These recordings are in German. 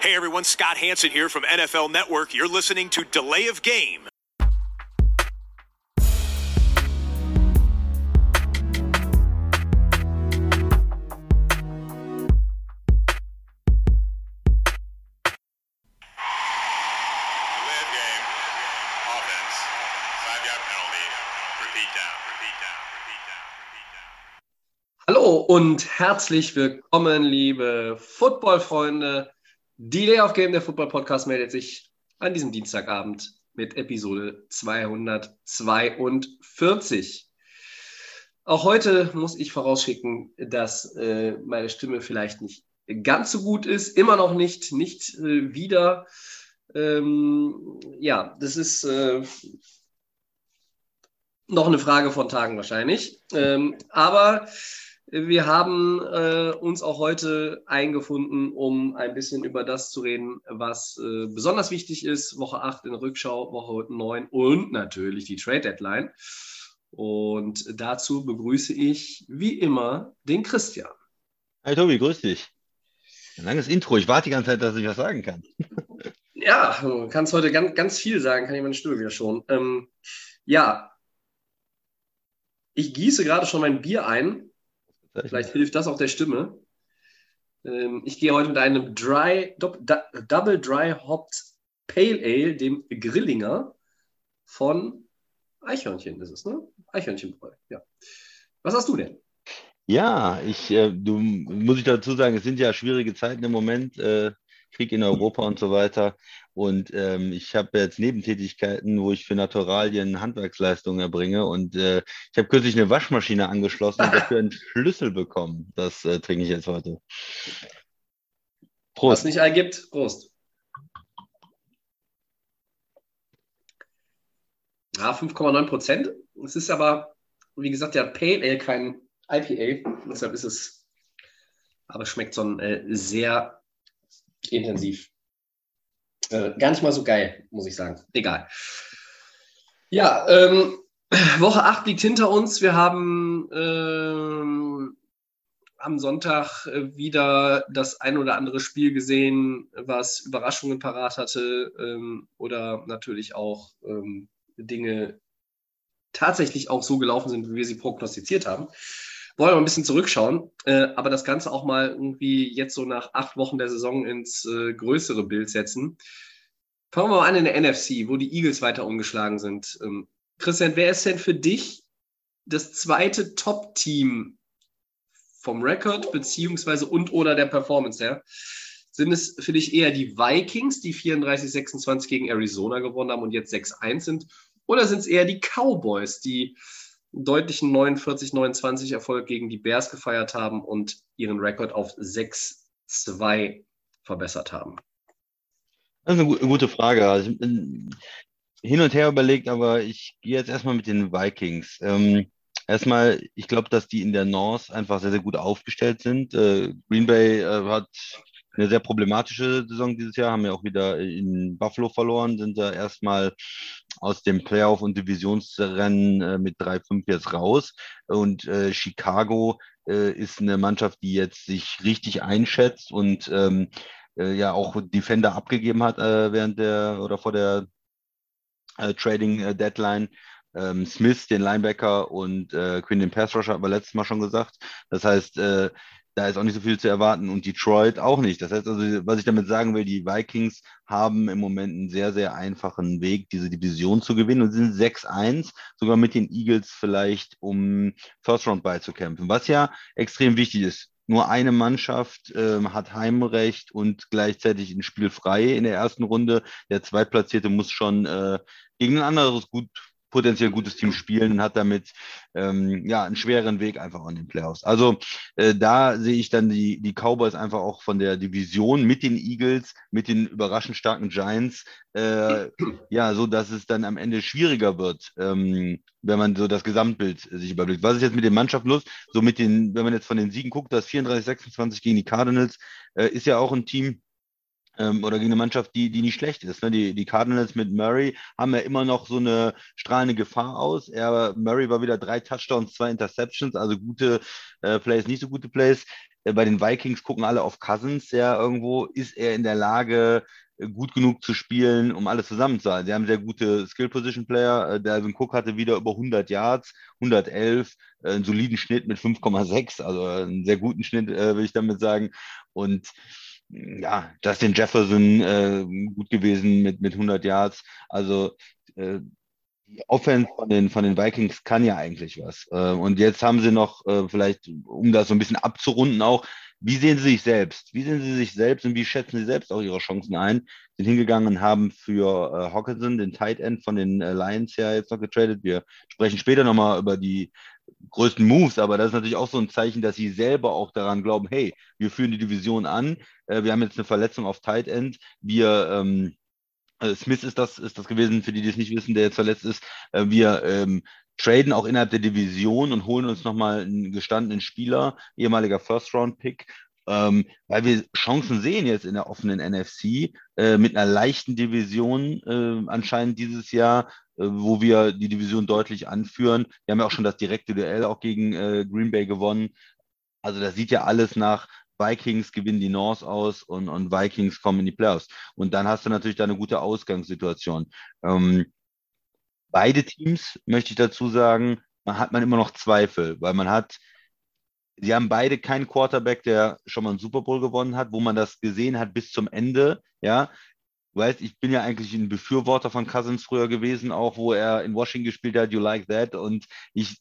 Hey everyone, Scott Hanson here from NFL Network. You're listening to Delay of Game. Delay of game. Offense. Five yard penalty. Repeat down. Repeat down. Repeat down. Repeat down. Hallo und herzlich willkommen, liebe Football-Freunde. Delay of Game, der Football-Podcast, meldet sich an diesem Dienstagabend mit Episode 242. Auch heute muss ich vorausschicken, dass äh, meine Stimme vielleicht nicht ganz so gut ist, immer noch nicht, nicht äh, wieder. Ähm, ja, das ist äh, noch eine Frage von Tagen wahrscheinlich. Ähm, aber wir haben äh, uns auch heute eingefunden, um ein bisschen über das zu reden, was äh, besonders wichtig ist. Woche 8 in der Rückschau, Woche 9 und natürlich die Trade Deadline. Und dazu begrüße ich wie immer den Christian. Hi Tobi, grüß dich. Ein langes Intro. Ich warte die ganze Zeit, dass ich was sagen kann. Ja, du kannst heute ganz, ganz viel sagen, kann ich meine Stimme wieder schon. Ähm, ja, ich gieße gerade schon mein Bier ein. Vielleicht hilft das auch der Stimme. Ähm, ich gehe heute mit einem Dry, Double Dry Hopped Pale Ale, dem Grillinger von Eichhörnchen ist es, ne? Eichhörnchenbräu, ja. Was hast du denn? Ja, ich, äh, du muss ich dazu sagen, es sind ja schwierige Zeiten im Moment, äh, Krieg in Europa und so weiter. Und ähm, ich habe jetzt Nebentätigkeiten, wo ich für Naturalien Handwerksleistungen erbringe. Und äh, ich habe kürzlich eine Waschmaschine angeschlossen und dafür einen Schlüssel bekommen. Das äh, trinke ich jetzt heute. Was Prost. nicht ergibt, Prost. Ja, 5,9 Prozent. Es ist aber, wie gesagt, ja Pale Ale, kein IPA. Deshalb ist es, aber es schmeckt so äh, sehr intensiv. Äh, gar nicht mal so geil, muss ich sagen. Egal. Ja, ähm, Woche 8 liegt hinter uns. Wir haben ähm, am Sonntag äh, wieder das ein oder andere Spiel gesehen, was Überraschungen parat hatte ähm, oder natürlich auch ähm, Dinge tatsächlich auch so gelaufen sind, wie wir sie prognostiziert haben. Wollen wir ein bisschen zurückschauen, äh, aber das Ganze auch mal irgendwie jetzt so nach acht Wochen der Saison ins äh, größere Bild setzen. Fangen wir mal an in der NFC, wo die Eagles weiter umgeschlagen sind. Ähm, Christian, wer ist denn für dich das zweite Top-Team vom Rekord beziehungsweise und oder der Performance her? Sind es für dich eher die Vikings, die 34-26 gegen Arizona gewonnen haben und jetzt 6-1 sind? Oder sind es eher die Cowboys, die deutlichen 49-29 Erfolg gegen die Bears gefeiert haben und ihren Rekord auf 6-2 verbessert haben? Das ist eine gu- gute Frage. Also hin und her überlegt, aber ich gehe jetzt erstmal mit den Vikings. Ähm, erstmal, ich glaube, dass die in der North einfach sehr, sehr gut aufgestellt sind. Äh, Green Bay äh, hat eine sehr problematische Saison dieses Jahr, haben ja auch wieder in Buffalo verloren, sind da erstmal aus dem Playoff- und Divisionsrennen äh, mit 3-5 jetzt raus. Und äh, Chicago äh, ist eine Mannschaft, die jetzt sich richtig einschätzt und ähm, äh, ja auch Defender abgegeben hat äh, während der oder vor der äh, Trading Deadline. Ähm, Smith, den Linebacker und äh, Quinn, den Pass Rusher, haben wir letztes Mal schon gesagt. Das heißt, da ist auch nicht so viel zu erwarten und Detroit auch nicht. Das heißt also, was ich damit sagen will, die Vikings haben im Moment einen sehr, sehr einfachen Weg, diese Division zu gewinnen und sind 6-1, sogar mit den Eagles vielleicht, um First Round beizukämpfen, was ja extrem wichtig ist. Nur eine Mannschaft ähm, hat Heimrecht und gleichzeitig ein Spiel frei in der ersten Runde. Der Zweitplatzierte muss schon äh, gegen ein anderes gut potenziell gutes Team spielen und hat damit ähm, ja einen schweren Weg einfach an den Playoffs. Also äh, da sehe ich dann die, die Cowboys einfach auch von der Division mit den Eagles, mit den überraschend starken Giants, äh, ja, so dass es dann am Ende schwieriger wird, ähm, wenn man so das Gesamtbild sich überblickt. Was ist jetzt mit den Mannschaften los? So mit den, wenn man jetzt von den Siegen guckt, das 34-26 gegen die Cardinals, äh, ist ja auch ein Team, ähm, oder gegen eine Mannschaft, die, die nicht schlecht ist. Ne? Die, die Cardinals mit Murray haben ja immer noch so eine strahlende Gefahr aus. Er, Murray war wieder drei Touchdowns, zwei Interceptions, also gute äh, Plays, nicht so gute Plays. äh, bei den Vikings gucken alle auf Cousins, ja, irgendwo ist er in der Lage, äh, gut genug zu spielen, um alles zusammen zu halten. Sie haben sehr gute Skill-Position-Player. Äh, Dalvin Cook hatte wieder über 100 Yards, 111, äh, einen soliden Schnitt mit 5,6, also einen sehr guten Schnitt, will ich damit sagen. Und ja, Justin Jefferson äh, gut gewesen mit, mit 100 Yards. Also äh, die Offense von den, von den Vikings kann ja eigentlich was. Äh, und jetzt haben sie noch, äh, vielleicht, um das so ein bisschen abzurunden auch, wie sehen Sie sich selbst? Wie sehen Sie sich selbst und wie schätzen Sie selbst auch Ihre Chancen ein? Sind hingegangen und haben für äh, Hawkinson, den Tight End von den äh, Lions ja jetzt noch getradet. Wir sprechen später nochmal über die größten Moves, aber das ist natürlich auch so ein Zeichen, dass sie selber auch daran glauben, hey, wir führen die Division an, äh, wir haben jetzt eine Verletzung auf Tight End, wir ähm, äh, Smith ist das, ist das gewesen, für die, die es nicht wissen, der jetzt verletzt ist. Äh, wir ähm, traden auch innerhalb der Division und holen uns nochmal einen gestandenen Spieler, ehemaliger First-Round-Pick, ähm, weil wir Chancen sehen jetzt in der offenen NFC äh, mit einer leichten Division äh, anscheinend dieses Jahr, äh, wo wir die Division deutlich anführen. Wir haben ja auch schon das direkte Duell auch gegen äh, Green Bay gewonnen. Also das sieht ja alles nach Vikings gewinnen die North aus und, und Vikings kommen in die Playoffs. Und dann hast du natürlich da eine gute Ausgangssituation. Ähm, beide Teams, möchte ich dazu sagen, man hat man immer noch Zweifel, weil man hat, sie haben beide keinen Quarterback, der schon mal einen Super Bowl gewonnen hat, wo man das gesehen hat bis zum Ende, ja. Weißt, ich bin ja eigentlich ein Befürworter von Cousins früher gewesen, auch wo er in Washington gespielt hat, You Like That. Und ich,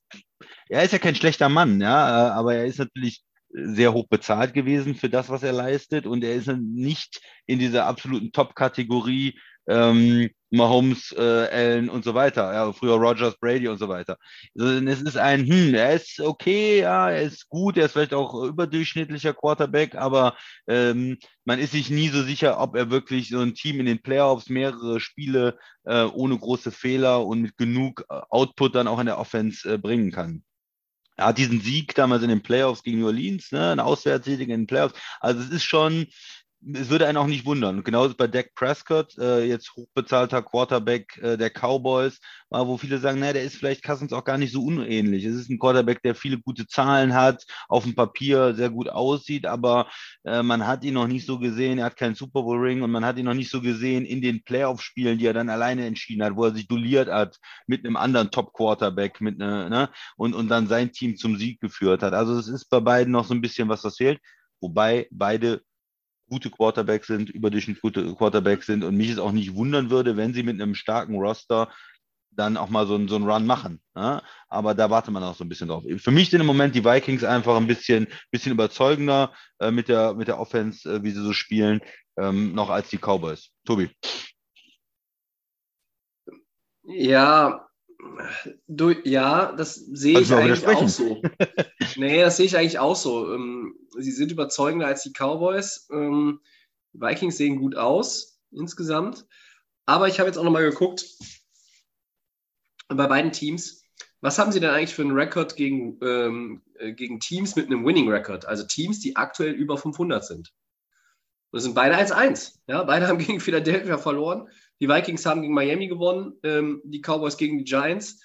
er ist ja kein schlechter Mann, ja, aber er ist natürlich sehr hoch bezahlt gewesen für das, was er leistet. Und er ist nicht in dieser absoluten Top-Kategorie ähm, Mahomes, äh, Allen und so weiter. Ja, früher Rogers, Brady und so weiter. Es ist ein, hm, er ist okay, ja, er ist gut, er ist vielleicht auch überdurchschnittlicher Quarterback, aber ähm, man ist sich nie so sicher, ob er wirklich so ein Team in den Playoffs mehrere Spiele äh, ohne große Fehler und mit genug äh, Output dann auch in der Offense äh, bringen kann. Er hat diesen Sieg damals in den Playoffs gegen New Orleans, ne, ein Auswärtssieg in den Playoffs. Also es ist schon, es würde einen auch nicht wundern. Und genauso bei Dak Prescott, äh, jetzt hochbezahlter Quarterback äh, der Cowboys, äh, wo viele sagen, naja, der ist vielleicht Cousins auch gar nicht so unähnlich. Es ist ein Quarterback, der viele gute Zahlen hat, auf dem Papier sehr gut aussieht, aber äh, man hat ihn noch nicht so gesehen, er hat keinen Super Bowl Ring und man hat ihn noch nicht so gesehen in den Playoff-Spielen, die er dann alleine entschieden hat, wo er sich duelliert hat mit einem anderen Top-Quarterback ne, ne, und, und dann sein Team zum Sieg geführt hat. Also es ist bei beiden noch so ein bisschen was, was fehlt. Wobei beide gute Quarterbacks sind, überdurchschnittlich gute Quarterbacks sind und mich es auch nicht wundern würde, wenn sie mit einem starken Roster dann auch mal so, einen, so einen Run machen. Ja? Aber da wartet man auch so ein bisschen drauf. Für mich sind im Moment die Vikings einfach ein bisschen, bisschen überzeugender äh, mit, der, mit der Offense, äh, wie sie so spielen, ähm, noch als die Cowboys. Tobi. Ja, Du, ja, das sehe ich eigentlich auch so. nee, das sehe ich eigentlich auch so. Ähm, sie sind überzeugender als die Cowboys. Ähm, Vikings sehen gut aus insgesamt. Aber ich habe jetzt auch nochmal geguckt bei beiden Teams. Was haben sie denn eigentlich für einen Rekord gegen, ähm, äh, gegen Teams mit einem Winning Record? Also Teams, die aktuell über 500 sind. Das sind beide 1-1. Ja, beide haben gegen Philadelphia verloren. Die Vikings haben gegen Miami gewonnen, ähm, die Cowboys gegen die Giants.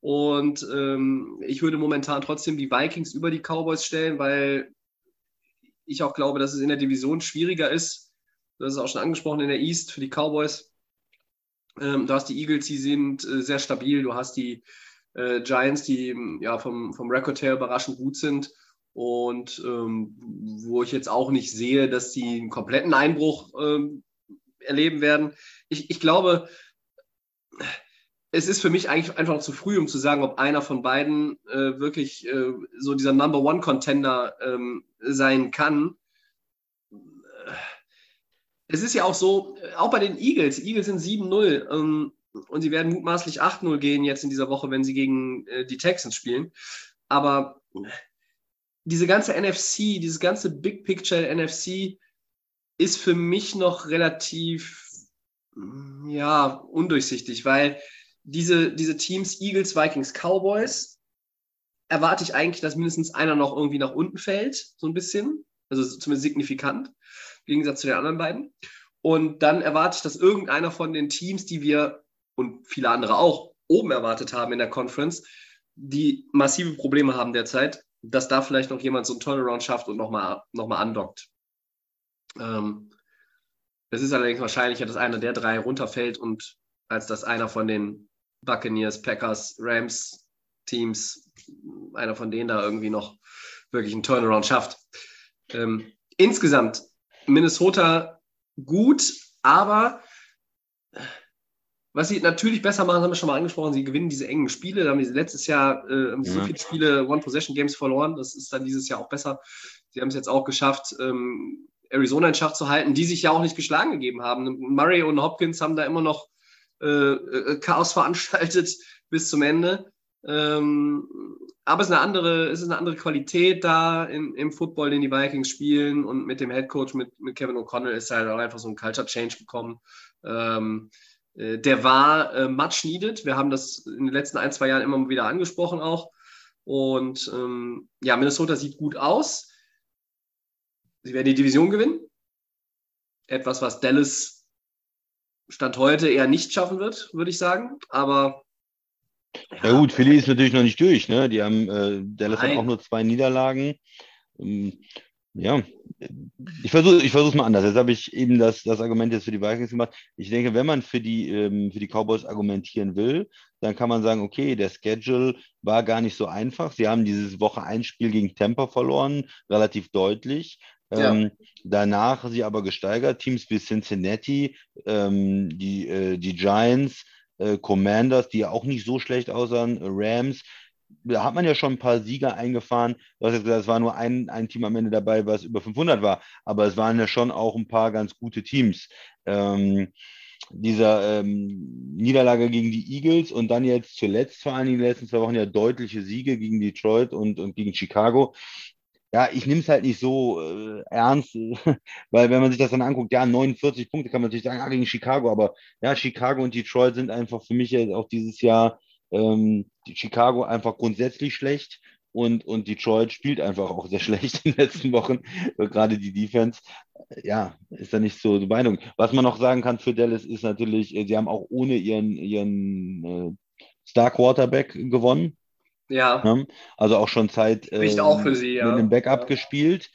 Und ähm, ich würde momentan trotzdem die Vikings über die Cowboys stellen, weil ich auch glaube, dass es in der Division schwieriger ist. Das ist auch schon angesprochen in der East für die Cowboys. Ähm, du hast die Eagles, die sind äh, sehr stabil. Du hast die äh, Giants, die ja, vom, vom Record her überraschend gut sind. Und ähm, wo ich jetzt auch nicht sehe, dass sie einen kompletten Einbruch ähm, erleben werden. Ich, ich glaube, es ist für mich eigentlich einfach noch zu früh, um zu sagen, ob einer von beiden äh, wirklich äh, so dieser Number One Contender ähm, sein kann. Es ist ja auch so, auch bei den Eagles, die Eagles sind 7-0 ähm, und sie werden mutmaßlich 8-0 gehen jetzt in dieser Woche, wenn sie gegen äh, die Texans spielen. Aber diese ganze NFC, dieses ganze Big Picture NFC, ist für mich noch relativ ja, undurchsichtig, weil diese, diese Teams Eagles, Vikings, Cowboys erwarte ich eigentlich, dass mindestens einer noch irgendwie nach unten fällt, so ein bisschen, also zumindest signifikant, im Gegensatz zu den anderen beiden. Und dann erwarte ich, dass irgendeiner von den Teams, die wir und viele andere auch oben erwartet haben in der Conference, die massive Probleme haben derzeit, dass da vielleicht noch jemand so einen Turnaround schafft und nochmal noch mal andockt. Ähm, es ist allerdings wahrscheinlicher, dass einer der drei runterfällt und als dass einer von den Buccaneers, Packers, Rams Teams, einer von denen da irgendwie noch wirklich einen Turnaround schafft. Ähm, insgesamt Minnesota gut, aber was sie natürlich besser machen, haben wir schon mal angesprochen, sie gewinnen diese engen Spiele. Da haben sie letztes Jahr äh, ja. so viele Spiele One-Possession-Games verloren. Das ist dann dieses Jahr auch besser. Sie haben es jetzt auch geschafft, ähm, Arizona in Schach zu halten, die sich ja auch nicht geschlagen gegeben haben. Murray und Hopkins haben da immer noch äh, äh Chaos veranstaltet bis zum Ende. Ähm, aber es ist eine andere, es ist eine andere Qualität da im, im Football, den die Vikings spielen. Und mit dem Head Coach, mit, mit Kevin O'Connell, ist halt auch einfach so ein Culture Change bekommen. Ähm, äh, der war äh, much needed. Wir haben das in den letzten ein, zwei Jahren immer wieder angesprochen auch. Und ähm, ja, Minnesota sieht gut aus. Sie werden die Division gewinnen. Etwas, was Dallas Stand heute eher nicht schaffen wird, würde ich sagen. Aber ja, gut, Philly ist natürlich noch nicht durch. Ne? Die haben, äh, Dallas Nein. hat auch nur zwei Niederlagen. Ähm, ja, ich versuche ich es mal anders. Jetzt habe ich eben das, das Argument jetzt für die Vikings gemacht. Ich denke, wenn man für die, ähm, für die Cowboys argumentieren will, dann kann man sagen, okay, der Schedule war gar nicht so einfach. Sie haben dieses Woche ein Spiel gegen Tampa verloren, relativ deutlich. Ja. Ähm, danach sie aber gesteigert. Teams wie Cincinnati, ähm, die, äh, die Giants, äh, Commanders, die ja auch nicht so schlecht aussahen, Rams. Da hat man ja schon ein paar Sieger eingefahren. Du hast jetzt gesagt, es war nur ein, ein Team am Ende dabei, was über 500 war, aber es waren ja schon auch ein paar ganz gute Teams. Ähm, dieser ähm, Niederlage gegen die Eagles und dann jetzt zuletzt vor allem in den letzten zwei Wochen ja deutliche Siege gegen Detroit und, und gegen Chicago ja, ich nehme es halt nicht so äh, ernst, weil wenn man sich das dann anguckt, ja, 49 Punkte kann man natürlich sagen, ah, gegen Chicago, aber ja, Chicago und Detroit sind einfach für mich jetzt auch dieses Jahr ähm, Chicago einfach grundsätzlich schlecht und, und Detroit spielt einfach auch sehr schlecht in den letzten Wochen, gerade die Defense. Ja, ist da nicht so die Meinung. Was man noch sagen kann für Dallas ist natürlich, äh, sie haben auch ohne ihren, ihren äh, Star Quarterback gewonnen. Ja. Ne? Also auch schon Zeit äh, auch für sie, ja. mit einem Backup ja. gespielt.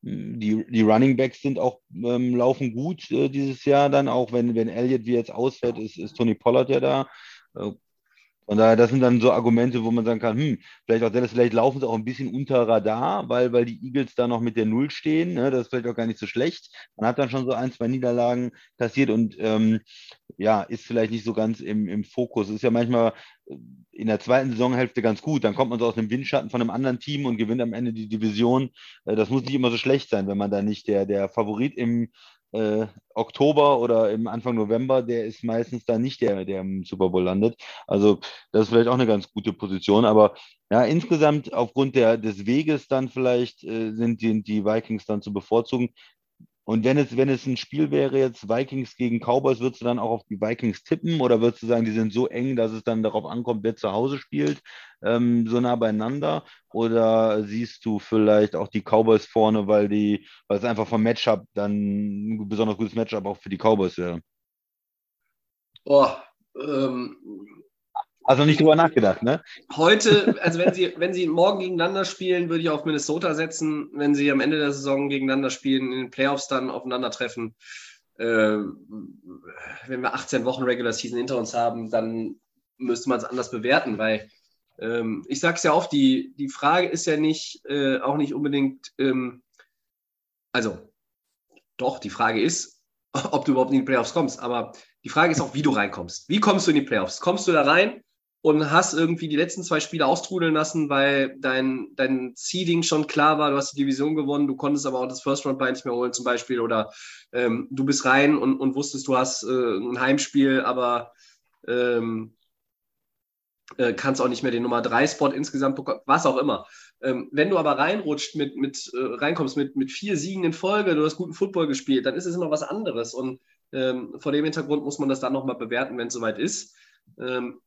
Die, die Running Backs sind auch ähm, laufen gut äh, dieses Jahr dann, auch wenn, wenn Elliott wie jetzt ausfällt, ist, ist Tony Pollard ja da. Äh, von daher, das sind dann so Argumente, wo man sagen kann, hm, vielleicht auch Dallas, vielleicht laufen sie auch ein bisschen unter Radar, weil, weil die Eagles da noch mit der Null stehen. Ne? Das ist vielleicht auch gar nicht so schlecht. Man hat dann schon so ein, zwei Niederlagen kassiert und ähm, ja, ist vielleicht nicht so ganz im, im Fokus. Ist ja manchmal äh, in der zweiten Saisonhälfte ganz gut. Dann kommt man so aus dem Windschatten von einem anderen Team und gewinnt am Ende die Division. Äh, das muss nicht immer so schlecht sein, wenn man da nicht der, der Favorit im äh, Oktober oder im Anfang November, der ist meistens da nicht der, der im Super Bowl landet. Also das ist vielleicht auch eine ganz gute Position. Aber ja, insgesamt aufgrund der, des Weges dann vielleicht äh, sind die, die Vikings dann zu bevorzugen. Und wenn es, wenn es ein Spiel wäre, jetzt Vikings gegen Cowboys, würdest du dann auch auf die Vikings tippen oder würdest du sagen, die sind so eng, dass es dann darauf ankommt, wer zu Hause spielt, ähm, so nah beieinander? Oder siehst du vielleicht auch die Cowboys vorne, weil die, weil es einfach vom Matchup dann ein besonders gutes Matchup auch für die Cowboys wäre? Boah, ähm, also nicht drüber nachgedacht, ne? Heute, also wenn sie, wenn sie morgen gegeneinander spielen, würde ich auf Minnesota setzen. Wenn sie am Ende der Saison gegeneinander spielen, in den Playoffs dann aufeinandertreffen, äh, wenn wir 18 Wochen Regular Season hinter uns haben, dann müsste man es anders bewerten, weil ähm, ich sage es ja oft, die, die Frage ist ja nicht, äh, auch nicht unbedingt, ähm, also doch, die Frage ist, ob du überhaupt in die Playoffs kommst, aber die Frage ist auch, wie du reinkommst. Wie kommst du in die Playoffs? Kommst du da rein und hast irgendwie die letzten zwei Spiele austrudeln lassen, weil dein, dein Seeding schon klar war, du hast die Division gewonnen, du konntest aber auch das First Round bei nicht mehr holen zum Beispiel oder ähm, du bist rein und, und wusstest, du hast äh, ein Heimspiel, aber ähm, äh, kannst auch nicht mehr den Nummer 3 Spot insgesamt bekommen, was auch immer. Ähm, wenn du aber reinrutscht mit, mit äh, reinkommst mit, mit vier Siegen in Folge, du hast guten Football gespielt, dann ist es immer was anderes und ähm, vor dem Hintergrund muss man das dann nochmal bewerten, wenn es soweit ist. Ähm,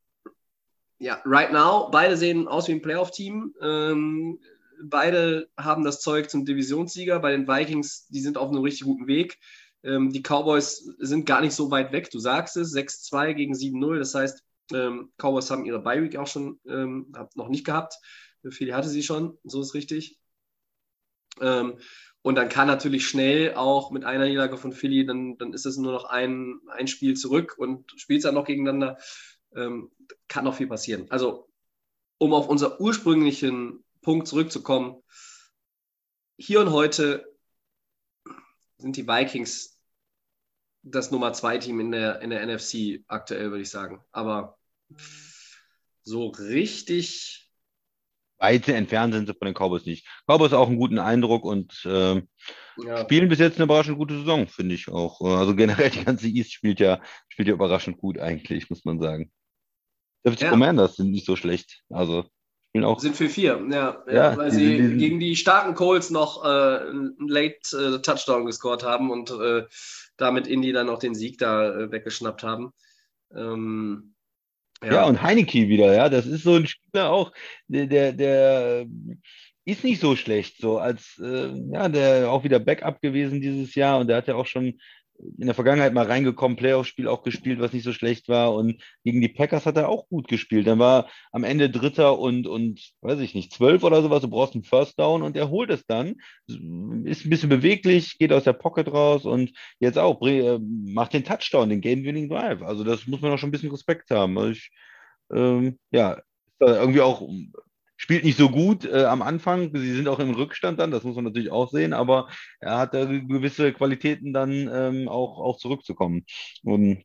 ja, right now, beide sehen aus wie ein Playoff-Team. Ähm, beide haben das Zeug zum Divisionssieger. Bei den Vikings, die sind auf einem richtig guten Weg. Ähm, die Cowboys sind gar nicht so weit weg. Du sagst es, 6-2 gegen 7-0. Das heißt, ähm, Cowboys haben ihre Bye-Week auch schon ähm, noch nicht gehabt. Philly hatte sie schon, so ist richtig. Ähm, und dann kann natürlich schnell auch mit einer Niederlage von Philly, dann, dann ist es nur noch ein, ein Spiel zurück und spielt es dann noch gegeneinander. Ähm, kann noch viel passieren. Also, um auf unser ursprünglichen Punkt zurückzukommen, hier und heute sind die Vikings das Nummer zwei Team in der, in der NFC aktuell, würde ich sagen. Aber so richtig. Weit entfernt sind sie von den Cowboys nicht. Cowboys auch einen guten Eindruck und äh, ja. spielen bis jetzt eine überraschend gute Saison, finde ich auch. Also generell die ganze East spielt ja, spielt ja überraschend gut eigentlich, muss man sagen. Selbst die ja. Commanders sind nicht so schlecht. Also auch. Sind für vier, ja, ja, weil sie die, gegen die starken Colts noch äh, einen Late äh, Touchdown gescored haben und äh, damit Indy dann auch den Sieg da äh, weggeschnappt haben. Ähm, ja. ja. und Heineke wieder, ja, das ist so ein Spieler auch, der, der, der ist nicht so schlecht, so als, äh, ja, der auch wieder Backup gewesen dieses Jahr und der hat ja auch schon in der Vergangenheit mal reingekommen, Playoff-Spiel auch gespielt, was nicht so schlecht war. Und gegen die Packers hat er auch gut gespielt. Dann war am Ende Dritter und, und weiß ich nicht, zwölf oder sowas. Du brauchst einen First Down und er holt es dann. Ist ein bisschen beweglich, geht aus der Pocket raus und jetzt auch äh, macht den Touchdown, den Game-Winning Drive. Also das muss man auch schon ein bisschen Respekt haben. Also ich, ähm, ja, irgendwie auch spielt nicht so gut äh, am Anfang. Sie sind auch im Rückstand dann, das muss man natürlich auch sehen, aber er hat äh, gewisse Qualitäten dann ähm, auch, auch zurückzukommen. Und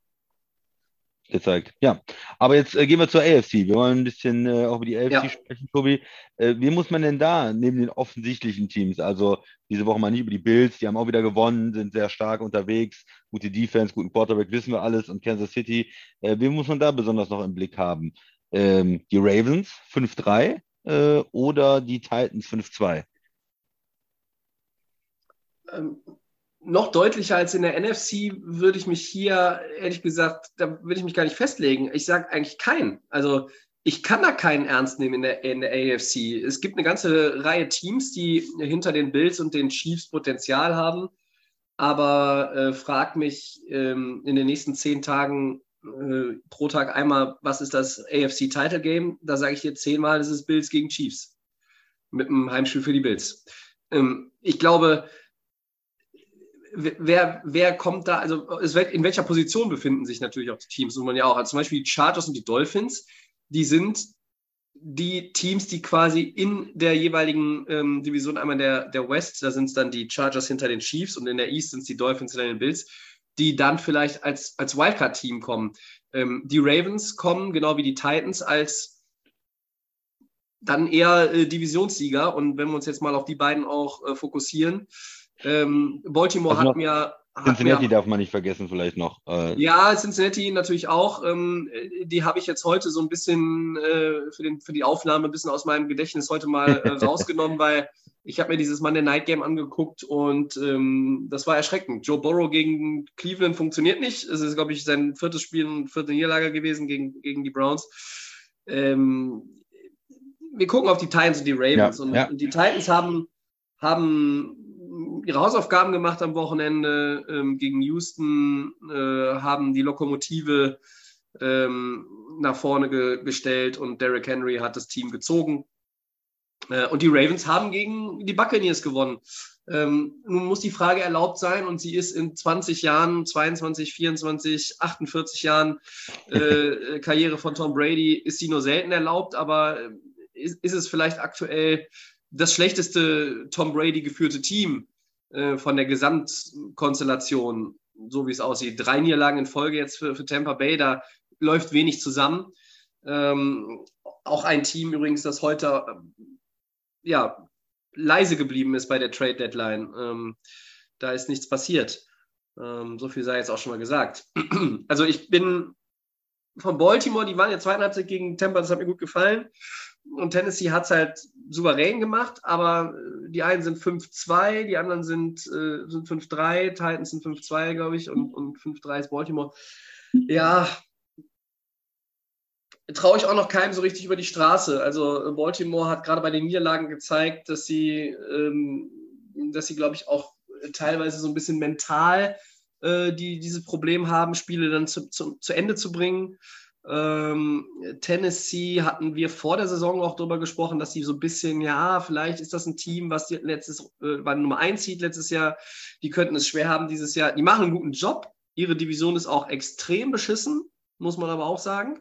gezeigt. Ja, aber jetzt äh, gehen wir zur AFC. Wir wollen ein bisschen äh, auch über die AFC ja. sprechen, Tobi. Äh, wie muss man denn da neben den offensichtlichen Teams, also diese Woche mal nicht über die Bills, die haben auch wieder gewonnen, sind sehr stark unterwegs, gute Defense, guten Quarterback, wissen wir alles und Kansas City. Äh, wie muss man da besonders noch im Blick haben? Ähm, die Ravens 5-3, äh, oder die Titans 5-2? Ähm, noch deutlicher als in der NFC würde ich mich hier, ehrlich gesagt, da würde ich mich gar nicht festlegen. Ich sage eigentlich keinen. Also ich kann da keinen ernst nehmen in der, in der AFC. Es gibt eine ganze Reihe Teams, die hinter den Bills und den Chiefs Potenzial haben. Aber äh, frag mich ähm, in den nächsten zehn Tagen, äh, pro Tag einmal, was ist das AFC Title Game? Da sage ich dir zehnmal, das ist Bills gegen Chiefs. Mit einem Heimspiel für die Bills. Ähm, ich glaube, wer, wer kommt da, also in welcher Position befinden sich natürlich auch die Teams, muss man ja auch. Also zum Beispiel die Chargers und die Dolphins, die sind die Teams, die quasi in der jeweiligen ähm, Division, einmal der, der West, da sind es dann die Chargers hinter den Chiefs und in der East sind es die Dolphins hinter den Bills die dann vielleicht als, als Wildcard-Team kommen. Ähm, die Ravens kommen, genau wie die Titans, als dann eher äh, Divisionssieger. Und wenn wir uns jetzt mal auf die beiden auch äh, fokussieren, ähm, Baltimore also hat mir. Cincinnati mir, darf man nicht vergessen, vielleicht noch. Äh, ja, Cincinnati natürlich auch. Ähm, die habe ich jetzt heute so ein bisschen äh, für, den, für die Aufnahme ein bisschen aus meinem Gedächtnis heute mal äh, rausgenommen, weil ich habe mir dieses Monday Night Game angeguckt und ähm, das war erschreckend. Joe Burrow gegen Cleveland funktioniert nicht. Es ist, glaube ich, sein viertes Spiel und vierte Niederlage gewesen gegen, gegen die Browns. Ähm, wir gucken auf die Titans und die Ravens. Ja, und, ja. und, die Titans haben, haben ihre Hausaufgaben gemacht am Wochenende ähm, gegen Houston, äh, haben die Lokomotive ähm, nach vorne ge gestellt und Derrick Henry hat das Team gezogen. Äh, und die Ravens haben gegen die Buccaneers gewonnen. Ähm, nun muss die Frage erlaubt sein und sie ist in 20 Jahren, 22, 24, 48 Jahren äh, Karriere von Tom Brady, ist sie nur selten erlaubt, aber äh, ist, ist es vielleicht aktuell das schlechteste Tom Brady geführte Team äh, von der Gesamtkonstellation, so wie es aussieht. Drei Niederlagen in Folge jetzt für, für Tampa Bay, da läuft wenig zusammen. Ähm, auch ein Team übrigens, das heute ja, leise geblieben ist bei der Trade Deadline. Ähm, da ist nichts passiert. Ähm, so viel sei jetzt auch schon mal gesagt. also ich bin von Baltimore, die waren ja zweiten gegen Tampa, das hat mir gut gefallen. Und Tennessee hat es halt souverän gemacht, aber äh, die einen sind 5-2, die anderen sind, äh, sind 5-3, Titans sind 5-2, glaube ich, und, und 5-3 ist Baltimore. Ja, traue ich auch noch keinem so richtig über die Straße. Also Baltimore hat gerade bei den Niederlagen gezeigt, dass sie, ähm, dass sie, glaube ich, auch teilweise so ein bisschen mental äh, die, dieses Problem haben, Spiele dann zu, zu, zu Ende zu bringen. Ähm, Tennessee hatten wir vor der Saison auch darüber gesprochen, dass sie so ein bisschen, ja, vielleicht ist das ein Team, was die letztes, äh, war Nummer 1 zieht letztes Jahr. Die könnten es schwer haben dieses Jahr. Die machen einen guten Job. Ihre Division ist auch extrem beschissen, muss man aber auch sagen.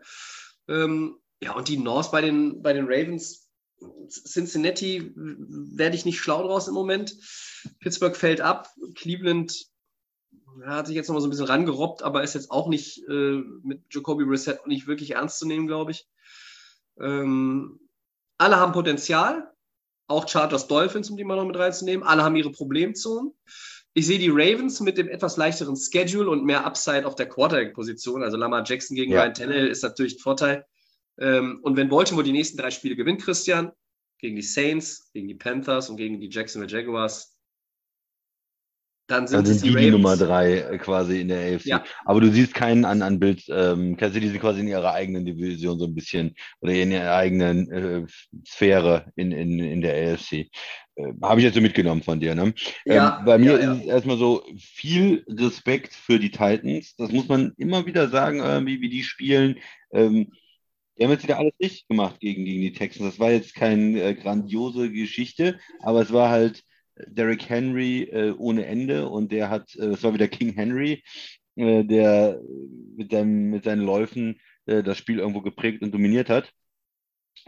Ähm, ja, und die North bei den, bei den Ravens, Cincinnati werde ich nicht schlau draus im Moment. Pittsburgh fällt ab. Cleveland hat sich jetzt noch mal so ein bisschen rangerobbt, aber ist jetzt auch nicht äh, mit Jacoby Reset nicht wirklich ernst zu nehmen, glaube ich. Ähm, alle haben Potenzial, auch Chargers Dolphins, um die mal noch mit reinzunehmen. Alle haben ihre Problemzonen. Ich sehe die Ravens mit dem etwas leichteren Schedule und mehr Upside auf der Quarterback-Position. Also Lamar Jackson gegen ja. Ryan Tannehill ist natürlich ein Vorteil. Ähm, und wenn Baltimore die nächsten drei Spiele gewinnt, Christian, gegen die Saints, gegen die Panthers und gegen die Jacksonville Jaguars, dann sind, dann sind die, die, Nummer drei äh, quasi in der AFC. Ja. Aber du siehst keinen an, an Bild. Ähm, Kansas City sind quasi in ihrer eigenen Division so ein bisschen oder in ihrer eigenen äh, Sphäre in, in, in der AFC. Äh, Habe ich jetzt so mitgenommen von dir. Ne? Ja, ähm, bei mir ja, ist es erstmal so viel Respekt für die Titans. Das muss man immer wieder sagen, irgendwie, wie die spielen. Ähm, die haben jetzt wieder alles richtig gemacht gegen, gegen die Texans. Das war jetzt keine äh, grandiose Geschichte, aber es war halt Derrick Henry äh, ohne Ende und der hat, äh, das war wieder King Henry, äh, der mit, seinem, mit seinen Läufen äh, das Spiel irgendwo geprägt und dominiert hat.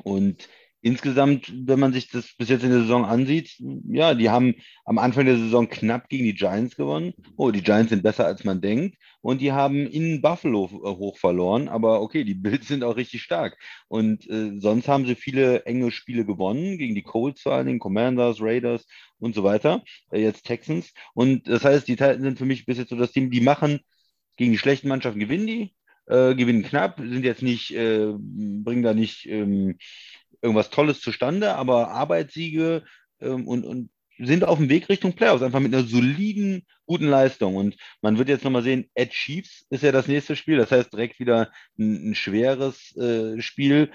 Und insgesamt, wenn man sich das bis jetzt in der Saison ansieht, ja, die haben am Anfang der Saison knapp gegen die Giants gewonnen. Oh, die Giants sind besser, als man denkt. Und die haben in Buffalo äh, hoch verloren. Aber okay, die Bills sind auch richtig stark. Und äh, sonst haben sie viele enge Spiele gewonnen, gegen die Colts vor allen Dingen, Commanders, Raiders und so weiter. Äh, jetzt Texans. Und das heißt, die Titans sind für mich bis jetzt so das Team, die machen gegen die schlechten Mannschaften gewinnen die, äh, gewinnen knapp, sind jetzt nicht, äh, bringen da nicht ähm, irgendwas Tolles zustande, aber Arbeitssiege ähm, und, und sind auf dem Weg Richtung Playoffs, einfach mit einer soliden, guten Leistung. Und man wird jetzt nochmal sehen, Ed Chiefs ist ja das nächste Spiel, das heißt direkt wieder ein, ein schweres äh, Spiel.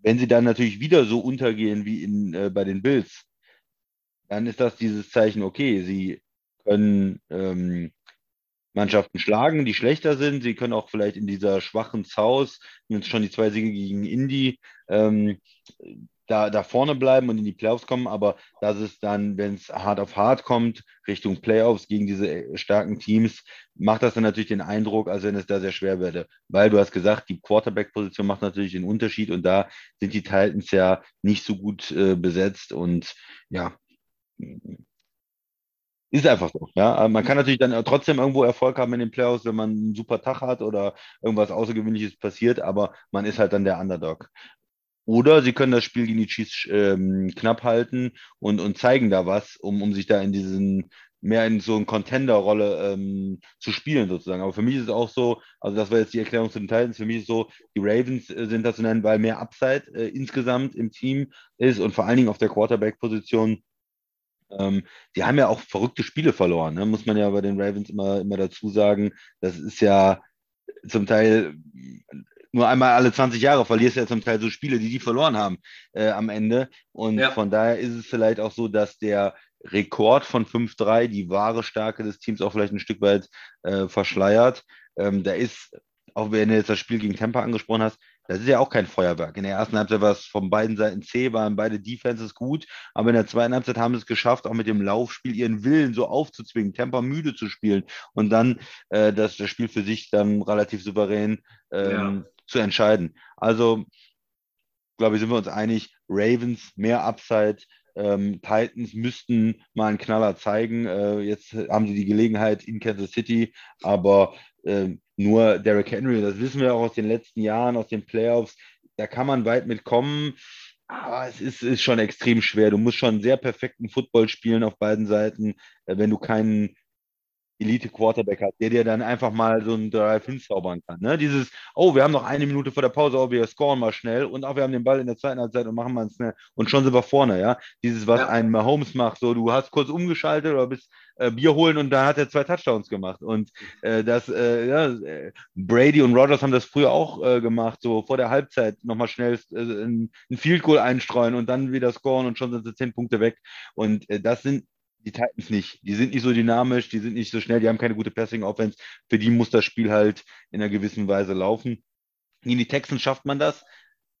Wenn sie dann natürlich wieder so untergehen wie in, äh, bei den Bills, dann ist das dieses Zeichen, okay, sie können ähm, Mannschaften schlagen, die schlechter sind. Sie können auch vielleicht in dieser schwachen South, jetzt schon die zwei Siege gegen Indy, ähm, da, da vorne bleiben und in die Playoffs kommen, aber dass es dann, wenn es hart auf hart kommt, Richtung Playoffs gegen diese äh, starken Teams, macht das dann natürlich den Eindruck, als wenn es da sehr schwer werde. Weil du hast gesagt, die Quarterback-Position macht natürlich den Unterschied und da sind die Titans ja nicht so gut äh, besetzt und ja, ist einfach so. Ja? Man kann natürlich dann trotzdem irgendwo Erfolg haben in den Playoffs, wenn man einen super Tag hat oder irgendwas Außergewöhnliches passiert, aber man ist halt dann der Underdog. Oder sie können das Spiel gegen die Chiefs ähm, knapp halten und, und zeigen da was, um, um sich da in diesen mehr in so eine Contender-Rolle ähm, zu spielen sozusagen. Aber für mich ist es auch so, also das war jetzt die Erklärung zu den Titans, für mich ist es so, die Ravens äh, sind das zu nennen, weil mehr Upside äh, insgesamt im Team ist und vor allen Dingen auf der Quarterback-Position ähm, die haben ja auch verrückte Spiele verloren, ne? muss man ja bei den Ravens immer, immer dazu sagen. Das ist ja zum Teil nur einmal alle 20 Jahre verlierst du ja zum Teil so Spiele, die die verloren haben äh, am Ende. Und ja. von daher ist es vielleicht auch so, dass der Rekord von 5-3 die wahre Stärke des Teams auch vielleicht ein Stück weit äh, verschleiert. Ähm, da ist, auch wenn du jetzt das Spiel gegen Tampa angesprochen hast, das ist ja auch kein Feuerwerk. In der ersten Halbzeit war es von beiden Seiten C, waren beide Defenses gut, aber in der zweiten Halbzeit haben sie es geschafft, auch mit dem Laufspiel ihren Willen so aufzuzwingen, Temper müde zu spielen und dann äh, das, das Spiel für sich dann relativ souverän ähm, ja. zu entscheiden. Also, glaube ich, sind wir uns einig, Ravens mehr Upside, ähm, Titans müssten mal einen Knaller zeigen. Äh, jetzt haben sie die Gelegenheit in Kansas City, aber äh, nur Derrick Henry, das wissen wir auch aus den letzten Jahren, aus den Playoffs, da kann man weit mitkommen. Aber es ist, ist schon extrem schwer. Du musst schon sehr perfekten Football spielen auf beiden Seiten, äh, wenn du keinen Elite-Quarterback hat, der dir dann einfach mal so einen Drive hinzaubern kann. Ne? Dieses, oh, wir haben noch eine Minute vor der Pause, oh, wir scoren mal schnell und auch wir haben den Ball in der zweiten Halbzeit und machen mal schnell und schon sind wir vorne, ja. Dieses, was ja. ein Mahomes macht, so du hast kurz umgeschaltet oder bist äh, Bier holen und da hat er zwei Touchdowns gemacht. Und äh, das, äh, ja, äh, Brady und Rogers haben das früher auch äh, gemacht, so vor der Halbzeit nochmal schnell äh, ein, ein Field Goal einstreuen und dann wieder scoren und schon sind sie zehn Punkte weg. Und das sind die Titans nicht. Die sind nicht so dynamisch, die sind nicht so schnell, die haben keine gute Passing-Offense. Für die muss das Spiel halt in einer gewissen Weise laufen. Gegen die Texans schafft man das.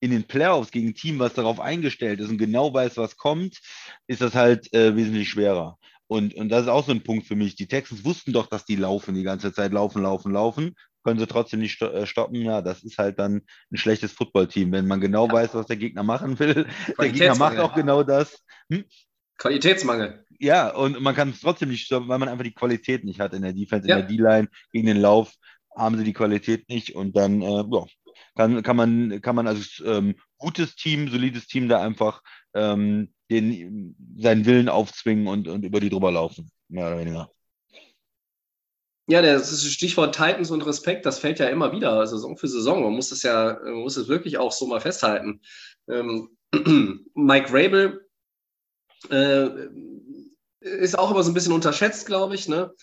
In den Playoffs gegen ein Team, was darauf eingestellt ist und genau weiß, was kommt, ist das halt äh, wesentlich schwerer. Und, und das ist auch so ein Punkt für mich. Die Texans wussten doch, dass die laufen, die ganze Zeit laufen, laufen, laufen. Können sie trotzdem nicht äh, stoppen. Ja, das ist halt dann ein schlechtes Footballteam. Wenn man genau Ja. weiß, was der Gegner machen will, der Gegner macht auch genau das. Hm? Qualitätsmangel. Ja, und man kann es trotzdem nicht stoppen, weil man einfach die Qualität nicht hat in der Defense, Ja. in der D-Line, gegen den Lauf haben sie die Qualität nicht und dann äh, ja, kann, kann man, kann man als ähm, gutes Team, solides Team da einfach ähm, den, seinen Willen aufzwingen und, und über die drüber laufen, mehr oder weniger. Ja, das ist Stichwort Titans und Respekt, das fällt ja immer wieder, Saison für Saison. Man muss es ja, man muss es wirklich auch so mal festhalten. Ähm, Mike Rabel äh, ist auch immer so ein bisschen unterschätzt, glaube ich, ne?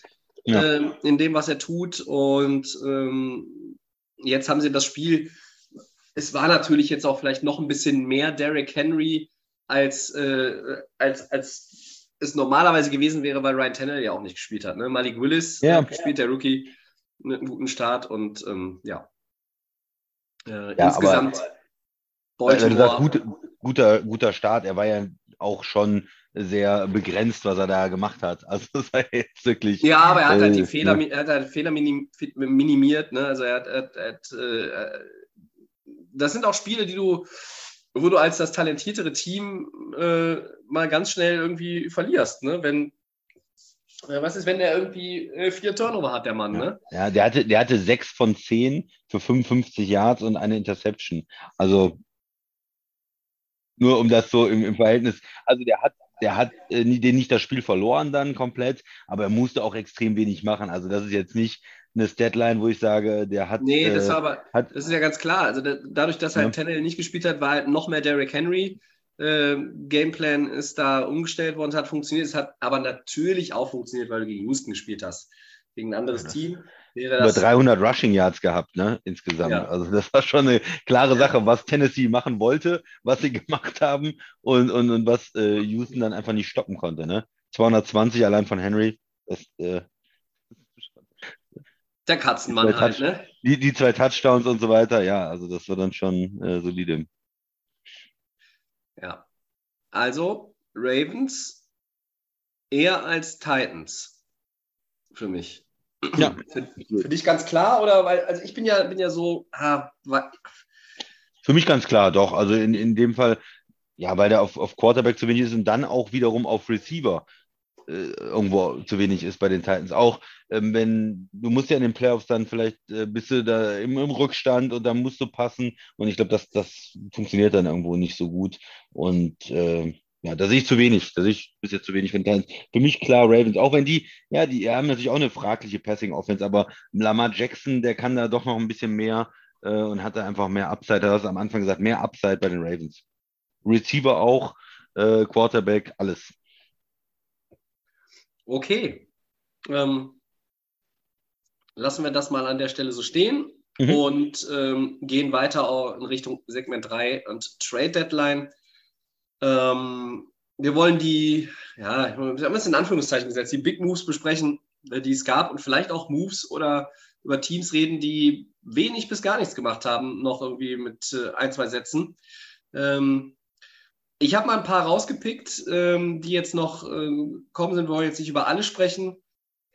Ja. Ähm, in dem, was er tut. Und ähm, jetzt haben sie das Spiel. Es war natürlich jetzt auch vielleicht noch ein bisschen mehr Derrick Henry, als, äh, als, als es normalerweise gewesen wäre, weil Ryan Tannehill ja auch nicht gespielt hat. Ne? Malik Willis Ja. hat gespielt, der Rookie, mit einem guten Start und ähm, ja. Äh, Ja, insgesamt du sagst, Baltimore. gut, guter, guter Start, er war ja auch schon sehr begrenzt, was er da gemacht hat. Also das war jetzt wirklich. Ja, aber er hat halt die Äh, Fehler, ja. er hat halt Fehler minim, minimiert. Ne? Also er hat, er hat, er hat äh, das sind auch Spiele, die du, wo du als das talentiertere Team äh, mal ganz schnell irgendwie verlierst. Ne? Wenn, äh, was ist, wenn der irgendwie äh, vier Turnover hat, der Mann, ne? Ja, der hatte, der hatte sechs von zehn für 55 Yards und eine Interception. Also nur um das so im, im Verhältnis. Also der hat, der hat äh, den nicht das Spiel verloren dann komplett, aber er musste auch extrem wenig machen. Also das ist jetzt nicht eine Statline, wo ich sage, der hat. Nee, das äh, war aber, hat das ist ja ganz klar. Also da, dadurch, dass halt Ja. Tannehill nicht gespielt hat, war halt noch mehr Derrick Henry. Äh, Gameplan ist da umgestellt worden, es hat funktioniert. Es hat aber natürlich auch funktioniert, weil du gegen Houston gespielt hast. Gegen ein anderes Ja, Team wäre über das. 300 Rushing Yards gehabt, ne, insgesamt. Ja. Also das war schon eine klare. Sache, was Tennessee machen wollte, was sie gemacht haben und, und, und was äh, Houston dann einfach nicht stoppen konnte, ne. 220 allein von Henry, das, äh, Der Katzenmann halt, Touch- ne? die, die zwei Touchdowns und so weiter, ja, also das war dann schon äh, solide. Ja. Also, Ravens eher als Titans. Für mich. Ja. Für, für dich ganz klar, oder? Weil, also ich bin ja, bin ja so, ah, wa- Für mich ganz klar, doch. Also in, in dem Fall, ja, weil der auf, auf Quarterback zu wenig ist und dann auch wiederum auf Receiver äh, irgendwo zu wenig ist bei den Titans. Auch ähm, wenn, du musst ja in den Playoffs dann vielleicht, äh, bist du da im, im Rückstand und dann musst du passen. Und ich glaube, das, das funktioniert dann irgendwo nicht so gut. Und äh, ja, da sehe ich zu wenig. Da sehe ich bis jetzt zu wenig von Titans. Für mich klar Ravens, auch wenn die, ja, die haben natürlich auch eine fragliche Passing-Offense, aber Lamar Jackson, der kann da doch noch ein bisschen mehr äh, und hatte einfach mehr Upside. Da hast du am Anfang gesagt, mehr Upside bei den Ravens. Receiver auch, äh, Quarterback, alles. Okay. Ähm, lassen wir das mal an der Stelle so stehen Mhm. und ähm, gehen weiter in Richtung Segment 3 und Trade Deadline. Ähm, wir wollen die, ja, wir haben es in Anführungszeichen gesetzt, die Big Moves besprechen, äh, die es gab und vielleicht auch Moves oder über Teams reden, die wenig bis gar nichts gemacht haben, noch irgendwie mit äh, ein, zwei Sätzen. Ähm, ich habe mal ein paar rausgepickt, ähm, die jetzt noch ähm, kommen sind. Wir wollen jetzt nicht über alle sprechen,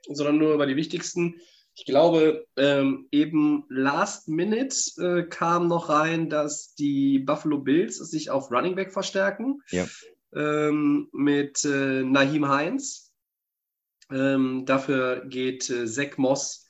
sondern nur über die wichtigsten. Ich glaube, ähm, eben last minute äh, kam noch rein, dass die Buffalo Bills sich auf Running Back verstärken. Ja. Ähm, mit äh, Naheem Heinz. Ähm, dafür geht äh, Zach Moss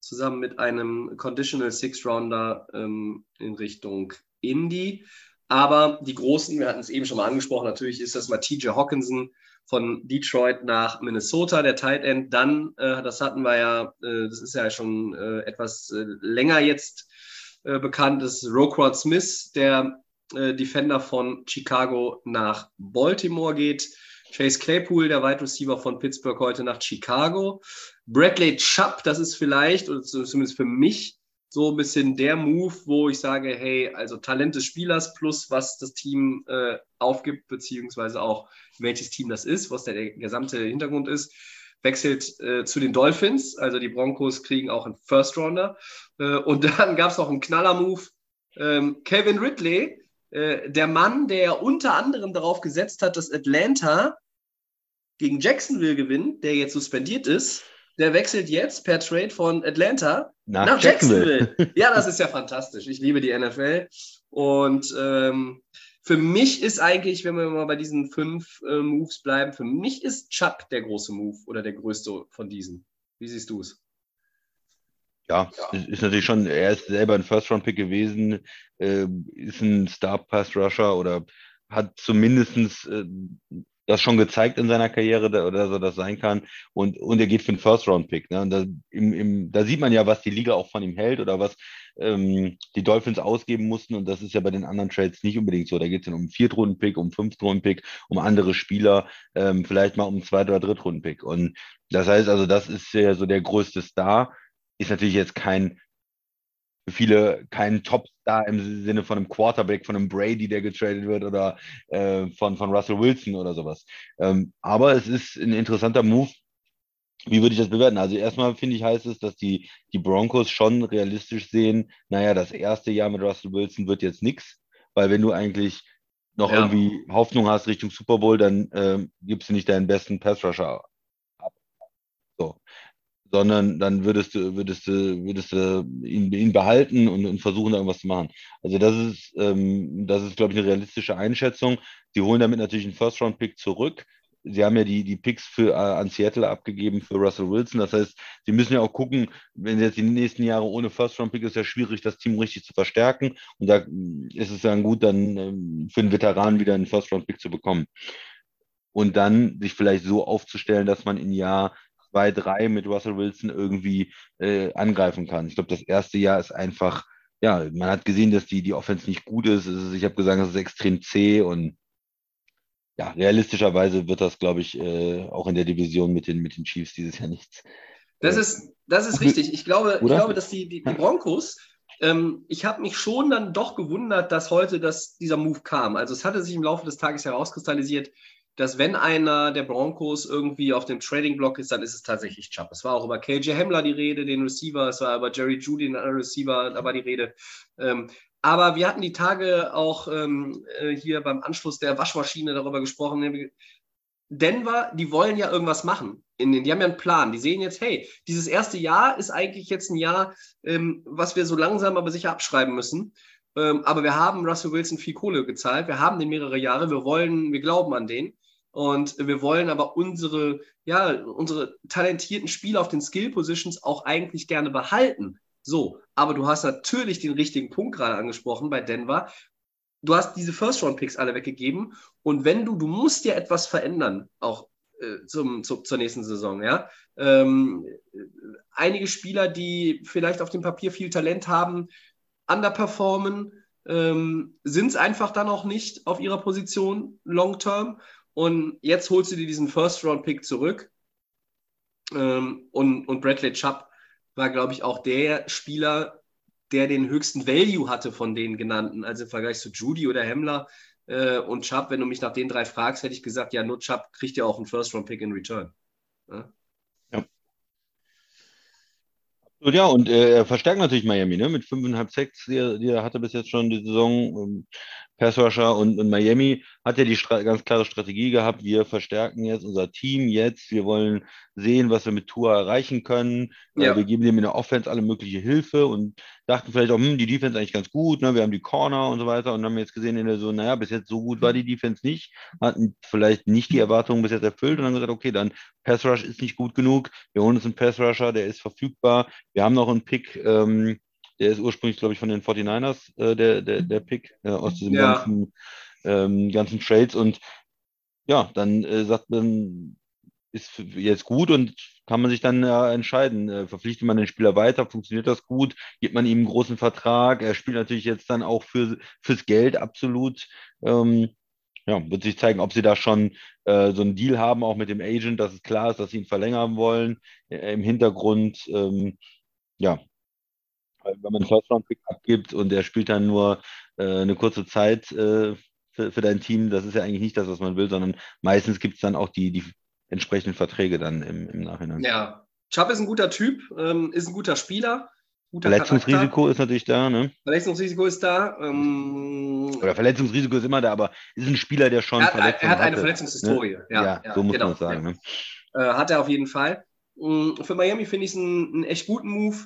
zusammen mit einem Conditional Six Rounder ähm, in Richtung Indy. Aber die Großen, wir hatten es eben schon mal angesprochen, natürlich ist das mal TJ Hawkinson von Detroit nach Minnesota, der Tight End. Dann, äh, das hatten wir ja, äh, das ist ja schon äh, etwas äh, länger jetzt äh, bekannt, ist Roquan Smith, der äh, Defender von Chicago nach Baltimore geht. Chase Claypool, der Wide Receiver von Pittsburgh heute nach Chicago. Bradley Chubb, das ist vielleicht, oder zumindest für mich, so ein bisschen der Move, wo ich sage, hey, also Talent des Spielers plus was das Team äh, aufgibt, beziehungsweise auch welches Team das ist, was der, der gesamte Hintergrund ist, wechselt äh, zu den Dolphins. Also die Broncos kriegen auch einen First Rounder. Äh, und dann gab es noch einen Knaller-Move Ähm, Kevin Ridley, äh, der Mann, der unter anderem darauf gesetzt hat, dass Atlanta gegen Jacksonville gewinnt, der jetzt suspendiert ist, der wechselt jetzt per Trade von Atlanta Nach nach, Jacksonville. Jacksonville. ja, das ist ja fantastisch. Ich liebe die NFL. Und ähm, für mich ist eigentlich, wenn wir mal bei diesen fünf äh, Moves bleiben, für mich ist Chubb der große Move oder der größte von diesen. Wie siehst du es? Ja, es ist natürlich schon, er ist selber ein First-Round-Pick gewesen, äh, ist ein Star-Pass-Rusher oder hat zumindest äh, das schon gezeigt in seiner Karriere, oder dass er das sein kann. Und, und er geht für einen First-Round-Pick. Ne? Und da, im, im, da sieht man ja, was die Liga auch von ihm hält oder was ähm, die Dolphins ausgeben mussten. Und das ist ja bei den anderen Trades nicht unbedingt so. Da geht es dann um einen Viertrunden-Pick, um einen Fünftrunden-Pick, um andere Spieler, ähm, vielleicht mal um einen Zweit- oder Drittrunden-Pick. Und das heißt also, das ist ja so der größte Star. Ist natürlich jetzt kein für viele kein Topstar im Sinne von einem Quarterback, von einem Brady, der getradet wird oder äh, von, von Russell Wilson oder sowas. Ähm, aber es ist ein interessanter Move. Wie würde ich das bewerten? Also erstmal finde ich, heißt es, dass die, die Broncos schon realistisch sehen, naja, das erste Jahr mit Russell Wilson wird jetzt nichts, weil wenn du eigentlich noch Ja. irgendwie Hoffnung hast Richtung Super Bowl, dann ähm, gibst du nicht deinen besten Pass-Rusher ab. So sondern dann würdest du, würdest du, würdest du ihn, ihn behalten und, und versuchen, da irgendwas zu machen. Also das ist, ähm, das ist, glaube ich, eine realistische Einschätzung. Sie holen damit natürlich einen First-Round-Pick zurück. Sie haben ja die, die Picks für, äh, an Seattle abgegeben für Russell Wilson. Das heißt, sie müssen ja auch gucken, wenn jetzt die nächsten Jahre ohne First-Round-Pick ist ja schwierig, das Team richtig zu verstärken. Und da ist es dann gut, dann ähm, für einen Veteran wieder einen First-Round-Pick zu bekommen. Und dann sich vielleicht so aufzustellen, dass man in Jahr zwei, drei mit Russell Wilson irgendwie äh, angreifen kann. Ich glaube, das erste Jahr ist einfach, ja, man hat gesehen, dass die, die Offense nicht gut ist. Ist ich habe gesagt, es ist extrem zäh und ja, realistischerweise wird das, glaube ich, äh, auch in der Division mit den, mit den Chiefs dieses Jahr nichts. Das Äh, ist, das ist richtig. Ich glaube, ich glaube dass die, die, die Broncos, ähm, ich habe mich schon dann doch gewundert, dass heute das, dieser Move kam. Also es hatte sich im Laufe des Tages herauskristallisiert, dass wenn einer der Broncos irgendwie auf dem Trading-Block ist, dann ist es tatsächlich Chubb. Es war auch über KJ Hamler die Rede, den Receiver, es war über Jerry Judy, den Receiver, da war die Rede. Ähm, aber wir hatten die Tage auch ähm, äh, hier beim Anschluss der Waschmaschine darüber gesprochen, Denver, die wollen ja irgendwas machen. In den, die haben ja einen Plan. Die sehen jetzt, hey, dieses erste Jahr ist eigentlich jetzt ein Jahr, ähm, was wir so langsam aber sicher abschreiben müssen. Ähm, aber wir haben Russell Wilson viel Kohle gezahlt. Wir haben den mehrere Jahre. Wir wollen, wir glauben an den. Und wir wollen aber unsere, ja, unsere talentierten Spieler auf den Skill Positions auch eigentlich gerne behalten. So, aber du hast natürlich den richtigen Punkt gerade angesprochen bei Denver. Du hast diese First-Round-Picks alle weggegeben und wenn du, du musst ja etwas verändern, auch äh, zum, zu, zur nächsten Saison, ja. Ähm, einige Spieler, die vielleicht auf dem Papier viel Talent haben, underperformen, ähm, sind es einfach dann auch nicht auf ihrer Position long-term. Und jetzt holst du dir diesen First-Round-Pick zurück. Ähm, und, und Bradley Chubb war, glaube ich, auch der Spieler, der den höchsten Value hatte von den genannten, also im Vergleich zu Judy oder Hemmler äh, und Chubb. Wenn du mich nach den drei fragst, hätte ich gesagt, ja, nur Chubb kriegt ja auch einen First-Round-Pick in Return. Ja? Und ja, und äh, er verstärkt natürlich Miami, ne? Mit fünfeinhalb Sacks, die die er hatte bis jetzt schon die Saison. Ähm, Pass Rusher und, und Miami hat ja die Stra ganz klare Strategie gehabt. Wir verstärken jetzt unser Team jetzt. Wir wollen sehen, was wir mit Tour erreichen können. Äh, Ja. wir geben dem in der Offense alle mögliche Hilfe und dachten vielleicht auch, hm, die Defense eigentlich ganz gut. Ne? Wir haben die Corner und so weiter und haben jetzt gesehen, in der so, naja, bis jetzt so gut war die Defense nicht. Hatten vielleicht nicht die Erwartungen bis jetzt erfüllt und dann gesagt, okay, dann Pass Rush ist nicht gut genug. Wir holen uns einen Pass Rusher, der ist verfügbar. Wir haben noch einen Pick, ähm, der ist ursprünglich, glaube ich, von den 49ers, äh, der, der, der Pick äh, aus diesem Ja. ganzen, ähm, ganzen Trades. Und ja, dann äh, sagt man, ist jetzt gut und kann man sich dann äh, entscheiden. Äh, verpflichtet man den Spieler weiter? Funktioniert das gut? Gibt man ihm einen großen Vertrag? Er spielt natürlich jetzt dann auch für, fürs Geld absolut. Ähm, ja, wird sich zeigen, ob sie da schon äh, so einen Deal haben, auch mit dem Agent, dass es klar ist, dass sie ihn verlängern wollen. Äh, Im Hintergrund, ähm, ja, weil wenn man einen First-Round-Pick abgibt und er spielt dann nur äh, eine kurze Zeit äh, für, für dein Team, das ist ja eigentlich nicht das, was man will, sondern meistens gibt es dann auch die, die entsprechenden Verträge dann im, im Nachhinein. Ja, Chubb ist ein guter Typ, ähm, ist ein guter Spieler. guter Verletzungsrisiko Charakter. ist natürlich da, ne? Verletzungsrisiko ist da. Ähm, Oder Verletzungsrisiko ist immer da, aber ist ein Spieler, der schon er, hat, Verletzungen er hat eine hatte. Verletzungshistorie. Ne? Ja, Ja, so muss genau, man sagen. ja. Ne? Äh, hat er auf jeden Fall. Mm, Für Miami finde ich es einen, einen echt guten Move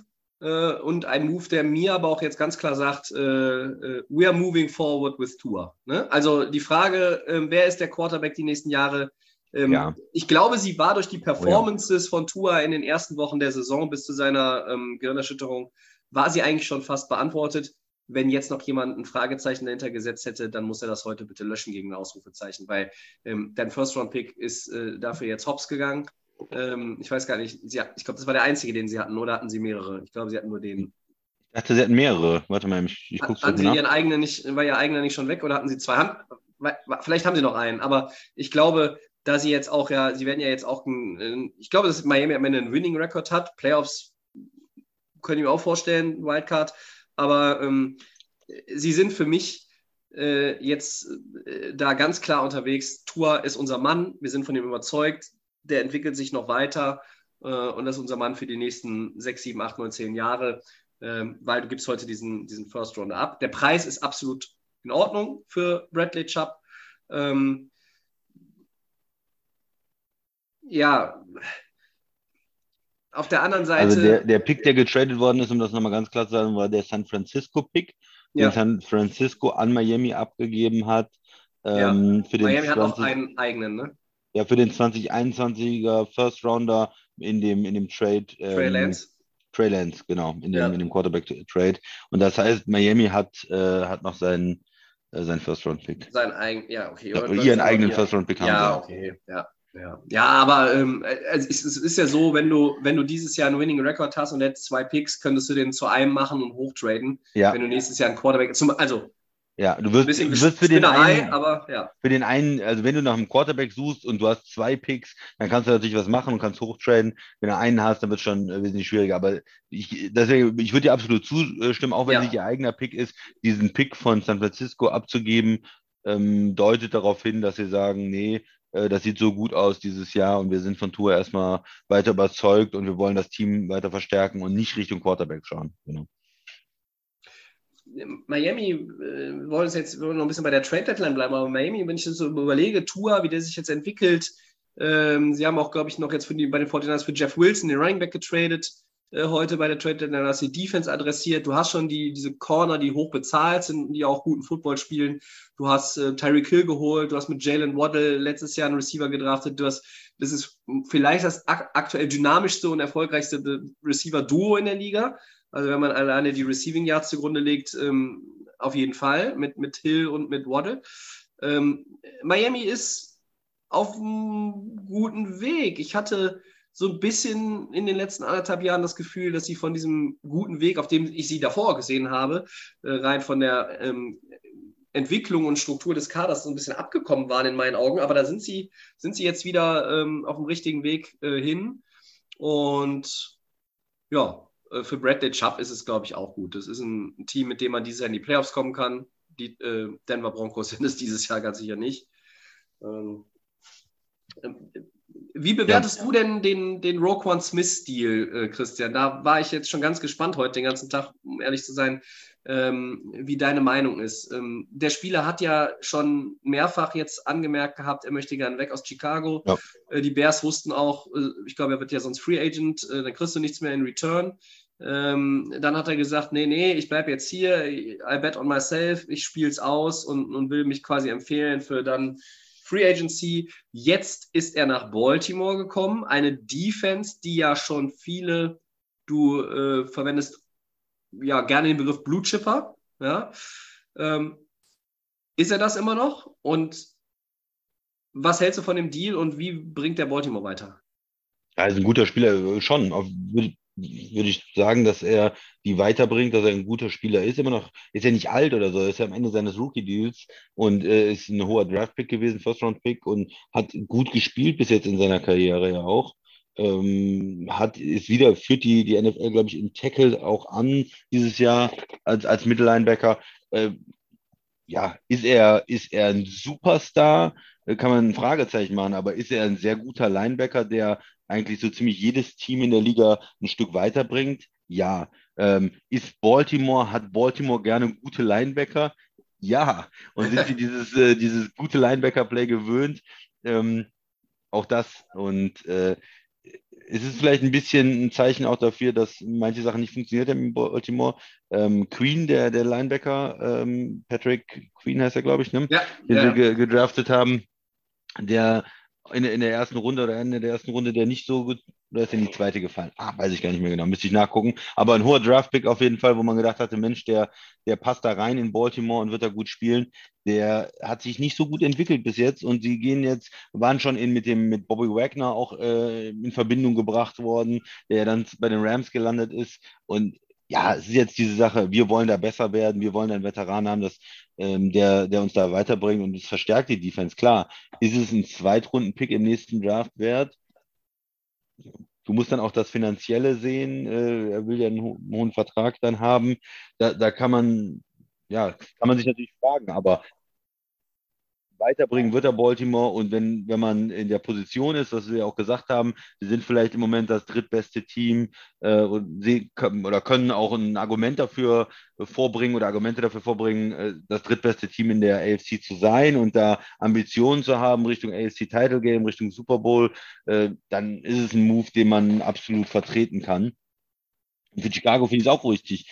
äh, und ein Move, der mir aber auch jetzt ganz klar sagt, äh, äh, we are moving forward with Tour. Ne? Also die Frage, ähm, wer ist der Quarterback die nächsten Jahre? Ähm, Ja. Ich glaube, sie war durch die Performances von Tua in den ersten Wochen der Saison bis zu seiner ähm, Gehirnerschütterung, war sie eigentlich schon fast beantwortet. Wenn jetzt noch jemand ein Fragezeichen dahinter gesetzt hätte, dann muss er das heute bitte löschen gegen ein Ausrufezeichen, weil ähm, dein First-Round-Pick ist äh, dafür jetzt hops gegangen. Ähm, ich weiß gar nicht, sie, hat- ich glaube, das war der einzige, den sie hatten, oder hatten sie mehrere? Ich glaube, sie hatten nur den. Ich dachte, sie hatten mehrere. Warte mal, ich, ich gucke Hatten es sie nach. ihren eigenen nicht, war ihr eigener nicht schon weg oder hatten sie zwei Hand? Vielleicht haben sie noch einen, aber ich glaube, da sie jetzt auch ja, sie werden ja jetzt auch, ein, ich glaube, dass Miami am Ende einen Winning Record hat. Playoffs könnte ich mir auch vorstellen, Wildcard, aber ähm, sie sind für mich äh, jetzt äh, da ganz klar unterwegs. Tour ist unser Mann, wir sind von ihm überzeugt, der entwickelt sich noch weiter äh, und das ist unser Mann für die nächsten sechs, sieben, acht, neun, zehn Jahre, ähm, weil du gibst heute diesen, diesen First Rounder ab. Der Preis ist absolut in Ordnung für Bradley Chubb. Ähm, ja, auf der anderen Seite. Also der, der Pick, der getradet worden ist, um das nochmal ganz klar zu sagen, war der San Francisco-Pick, ja, den San Francisco an Miami abgegeben hat. Ja. Ähm, für den Miami hat auch 20 einen eigenen, ne? Ja, für den 2021er First Rounder in dem, in dem Trade. ähm, Trey Lance. Trey Lance, genau, in dem, Ja. in dem Quarterback-Trade. Und das heißt, Miami hat, äh, hat noch seinen, äh, seinen First-Round-Pick. Sein eigen, ja, okay. Ja, ihren eigenen ja. First-Round-Pick haben Ja, sie. okay, ja. Ja, ja aber ähm, es, ist, es ist ja so, wenn du, wenn du dieses Jahr einen Winning Record hast und jetzt zwei Picks, könntest du den zu einem machen und hochtraden. Ja, Wenn du nächstes Jahr einen Quarterback, zum, also ja, du wirst, du wirst für den einen, aber ja. für den einen, also wenn du nach einem Quarterback suchst und du hast zwei Picks, dann kannst du natürlich was machen und kannst hochtraden. Wenn du einen hast, dann wird es schon äh, wesentlich schwieriger. Aber ich, deswegen, ich würde dir absolut zustimmen, auch wenn Ja. es nicht ihr eigener Pick ist, diesen Pick von San Francisco abzugeben, ähm, deutet darauf hin, dass sie sagen, nee, äh, das sieht so gut aus dieses Jahr und wir sind von Tour erstmal weiter überzeugt und wir wollen das Team weiter verstärken und nicht Richtung Quarterback schauen. Genau. Miami, äh, wollen es jetzt wollen noch ein bisschen bei der Trade Deadline bleiben, aber Miami, wenn ich das so überlege, Tour, wie der sich jetzt entwickelt, ähm, sie haben auch, glaube ich, noch jetzt die, bei den 49ers für Jeff Wilson, den Running Back, getradet, äh, heute bei der Trade Deadline, hast die Defense adressiert, du hast schon die, diese Corner, die hoch bezahlt sind, die auch guten Football spielen, du hast äh, Tyreek Hill geholt, du hast mit Jalen Waddle letztes Jahr einen Receiver gedraftet, du hast, das ist vielleicht das ak aktuell dynamischste und erfolgreichste äh, Receiver-Duo in der Liga, also wenn man alleine die Receiving Yards zugrunde legt, ähm, auf jeden Fall mit, mit Hill und mit Waddle. Ähm, Miami ist auf einem guten Weg. Ich hatte so ein bisschen in den letzten anderthalb Jahren das Gefühl, dass sie von diesem guten Weg, auf dem ich sie davor gesehen habe, äh, rein von der ähm, Entwicklung und Struktur des Kaders so ein bisschen abgekommen waren in meinen Augen. Aber da sind sie, sind sie jetzt wieder ähm, auf dem richtigen Weg äh, hin. Und ja, für Bradley Chubb ist es, glaube ich, auch gut. Das ist ein Team, mit dem man dieses Jahr in die Playoffs kommen kann. Die äh, Denver Broncos sind es dieses Jahr ganz sicher nicht. Ähm, ähm, wie bewertest du denn den, den Roquan Smith-Stil, äh, Christian? Da war ich jetzt schon ganz gespannt heute den ganzen Tag, um ehrlich zu sein, ähm, wie deine Meinung ist. Ähm, der Spieler hat ja schon mehrfach jetzt angemerkt gehabt, er möchte gerne weg aus Chicago. Ja. Äh, die Bears wussten auch, äh, ich glaube, er wird ja sonst Free Agent, äh, dann kriegst du nichts mehr in Return. Ähm, dann hat er gesagt, nee, nee, ich bleibe jetzt hier, I bet on myself, ich spiele es aus und, und will mich quasi empfehlen für dann Free Agency. Jetzt ist er nach Baltimore gekommen, eine Defense, die ja schon viele, du äh, verwendest ja gerne den Begriff Blue Chipper, ja. Ähm, ist er das immer noch? Und was hältst du von dem Deal und wie bringt der Baltimore weiter? Also ein guter Spieler äh, schon. Auf- Würde ich sagen, dass er die weiterbringt, dass er ein guter Spieler ist. Immer noch, ist ja nicht alt oder so, er ist ja am Ende seines Rookie-Deals und äh, ist ein hoher Draft-Pick gewesen, First-Round-Pick und hat gut gespielt bis jetzt in seiner Karriere ja auch. Ähm, hat, ist wieder, führt die, die NFL, glaube ich, in Tackle auch an dieses Jahr als, als Mittellinebacker. Äh, ja, ist er, ist er ein Superstar? Äh, Kann man ein Fragezeichen machen, aber ist er ein sehr guter Linebacker, der eigentlich so ziemlich jedes Team in der Liga ein Stück weiterbringt? Ja. Ähm, ist Baltimore, hat Baltimore gerne gute Linebacker? Ja. Und sind sie dieses, äh, dieses gute Linebacker-Play gewöhnt? Ähm, auch das. Und äh, es ist vielleicht ein bisschen ein Zeichen auch dafür, dass manche Sachen nicht funktioniert haben in Baltimore. Ähm, Queen, der, der Linebacker, ähm, Patrick Queen heißt er, glaube ich, ne? Ja, den ja. sie ge gedraftet haben, der in, in der ersten Runde oder Ende der ersten Runde, der nicht so gut, oder ist in die zweite gefallen? Ah, weiß ich gar nicht mehr genau, müsste ich nachgucken. Aber ein hoher Draftpick auf jeden Fall, wo man gedacht hatte, Mensch, der, der passt da rein in Baltimore und wird da gut spielen. Der hat sich nicht so gut entwickelt bis jetzt und sie gehen jetzt, waren schon in, mit dem mit Bobby Wagner auch äh, in Verbindung gebracht worden, der dann bei den Rams gelandet ist. Und ja, es ist jetzt diese Sache, wir wollen da besser werden, wir wollen einen Veteran haben, das, ähm, der, der uns da weiterbringt und es verstärkt die Defense. Klar, ist es ein Zweitrunden-Pick im nächsten Draft wert? Du musst dann auch das Finanzielle sehen. Äh, er will ja einen, ho einen hohen Vertrag dann haben. Da, da kann man, ja, kann man sich natürlich fragen, aber weiterbringen wird er Baltimore und wenn, wenn man in der Position ist, was wir auch gesagt haben, sie sind vielleicht im Moment das drittbeste Team äh, und sie können, oder können auch ein Argument dafür vorbringen oder Argumente dafür vorbringen, äh, das drittbeste Team in der AFC zu sein und da Ambitionen zu haben Richtung AFC Title Game, Richtung Super Bowl, äh, dann ist es ein Move, den man absolut vertreten kann. Und für Chicago finde ich es auch richtig.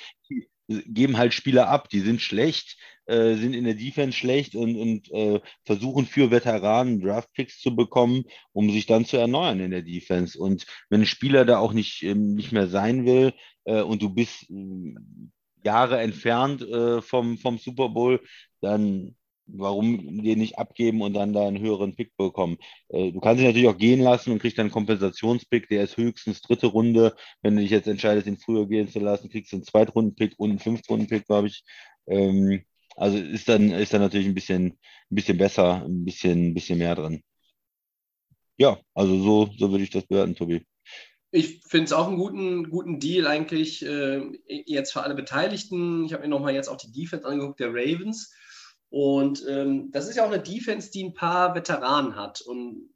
Geben halt Spieler ab, die sind schlecht, äh, sind in der Defense schlecht und, und äh, versuchen für Veteranen Draftpicks zu bekommen, um sich dann zu erneuern in der Defense. Und wenn ein Spieler da auch nicht, ähm, nicht mehr sein will äh, und du bist äh, Jahre entfernt äh, vom, vom Super Bowl, dann warum den nicht abgeben und dann da einen höheren Pick bekommen. Äh, du kannst ihn natürlich auch gehen lassen und kriegst dann einen Kompensationspick, der ist höchstens dritte Runde. Wenn du dich jetzt entscheidest, ihn früher gehen zu lassen, kriegst du einen Zweitrunden-Pick und einen Fünftrunden-Pick, glaube ich. Ähm, also ist dann, ist dann natürlich ein bisschen, ein bisschen besser, ein bisschen, ein bisschen mehr drin. Ja, also so, so würde ich das bewerten, Tobi. Ich finde es auch einen guten, guten Deal eigentlich äh, jetzt für alle Beteiligten. Ich habe mir nochmal jetzt auch die Defense angeguckt, der Ravens. Und ähm, das ist ja auch eine Defense, die ein paar Veteranen hat. Und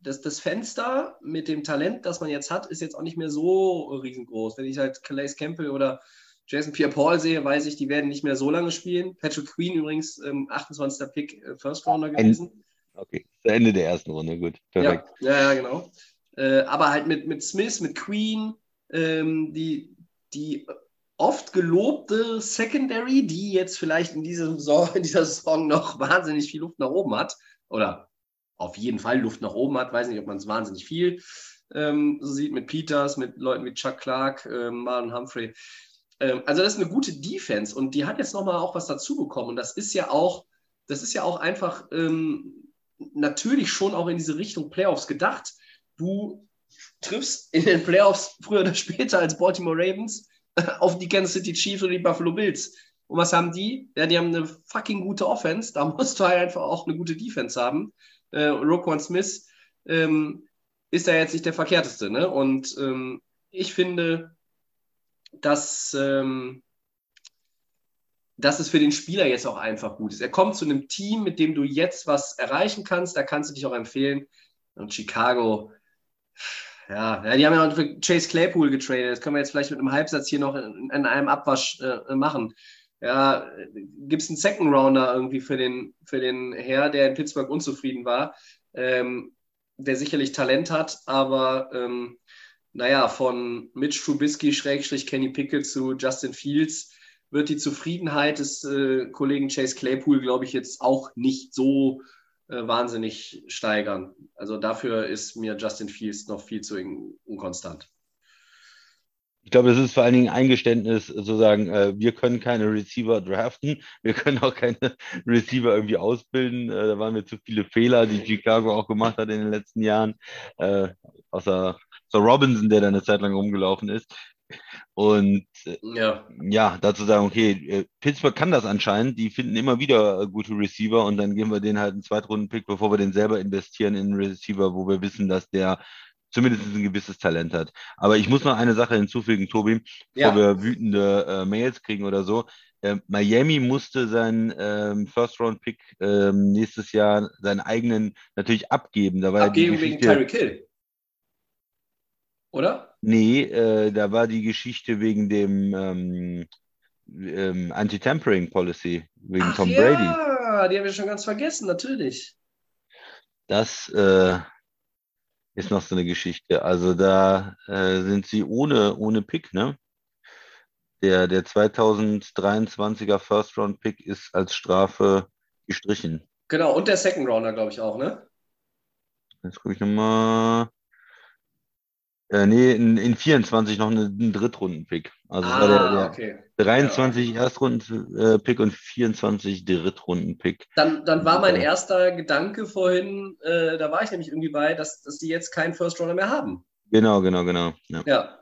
das, das Fenster mit dem Talent, das man jetzt hat, ist jetzt auch nicht mehr so riesengroß. Wenn ich halt Calais Campbell oder Jason Pierre-Paul sehe, weiß ich, die werden nicht mehr so lange spielen. Patrick Queen übrigens, ähm, 28. Pick, äh, First Rounder gewesen. Okay, Ende der ersten Runde, gut. Perfekt. Ja, ja, genau. Äh, aber halt mit, mit Smith, mit Queen, ähm, die, die oft gelobte Secondary, die jetzt vielleicht in, diesem Saison, in dieser Saison noch wahnsinnig viel Luft nach oben hat, oder auf jeden Fall Luft nach oben hat, weiß nicht, ob man es wahnsinnig viel ähm, so sieht, mit Peters, mit Leuten wie Chuck Clark, ähm, Marlon Humphrey. Ähm, also das ist eine gute Defense und die hat jetzt nochmal auch was dazu bekommen und das ist ja auch, das ist ja auch einfach ähm, natürlich schon auch in diese Richtung Playoffs gedacht. Du triffst in den Playoffs früher oder später als Baltimore Ravens auf die Kansas City Chiefs oder die Buffalo Bills. Und was haben die? Ja, die haben eine fucking gute Offense. Da musst du halt einfach auch eine gute Defense haben. Äh, Roquan Smith ähm, ist da jetzt nicht der verkehrteste. Ne? Und ähm, ich finde, dass, ähm, dass es für den Spieler jetzt auch einfach gut ist. Er kommt zu einem Team, mit dem du jetzt was erreichen kannst. Da kannst du dich auch empfehlen. Und Chicago, ja, ja die haben ja auch für Chase Claypool getradet. Das können wir jetzt vielleicht mit einem Halbsatz hier noch in, in einem Abwasch äh, machen. Ja, gibt es einen Second Rounder irgendwie für den, für den Herr, der in Pittsburgh unzufrieden war, ähm, der sicherlich Talent hat, aber ähm, naja, von Mitch Trubisky, Schrägstrich Kenny Pickett zu Justin Fields wird die Zufriedenheit des äh, Kollegen Chase Claypool, glaube ich, jetzt auch nicht so äh, wahnsinnig steigern. Also dafür ist mir Justin Fields noch viel zu unkonstant. Ich glaube, es ist vor allen Dingen ein Eingeständnis, sozusagen, äh, wir können keine Receiver draften, wir können auch keine Receiver irgendwie ausbilden. Äh, da waren mir zu viele Fehler, die Chicago auch gemacht hat in den letzten Jahren. Äh, außer, außer Robinson, der da eine Zeit lang rumgelaufen ist. Und äh, ja. ja, dazu sagen, okay, äh, Pittsburgh kann das anscheinend, die finden immer wieder äh, gute Receiver und dann geben wir denen halt einen Zweitrunden-Pick, bevor wir den selber investieren in einen Receiver, wo wir wissen, dass der zumindest ein gewisses Talent hat. Aber ich muss noch eine Sache hinzufügen, Tobi, ja. bevor wir wütende äh, Mails kriegen oder so. Äh, Miami musste seinen ähm, First-Round-Pick ähm, nächstes Jahr seinen eigenen natürlich abgeben. Da war abgeben wegen Tyreek Hill. Oder? Nee, äh, da war die Geschichte wegen dem ähm, ähm, Anti-Tampering Policy, wegen Ach Tom ja, Brady. die haben wir schon ganz vergessen, natürlich. Das äh, ist noch so eine Geschichte. Also da äh, sind sie ohne, ohne Pick, ne? Der, der 2023er First-Round-Pick ist als Strafe gestrichen. Genau, und der Second Rounder, glaube ich, auch, ne? Jetzt gucke ich nochmal. Äh, nee, in, in 24 noch eine, einen Drittrunden-Pick. Also war der, Ah, der okay. 23 Erstrunden-Pick und 24 Drittrunden-Pick. Dann, dann war mein Ja. erster Gedanke vorhin, äh, da war ich nämlich irgendwie bei, dass, dass die jetzt keinen First Rounder mehr haben. Genau, genau, genau. Ja. Ja.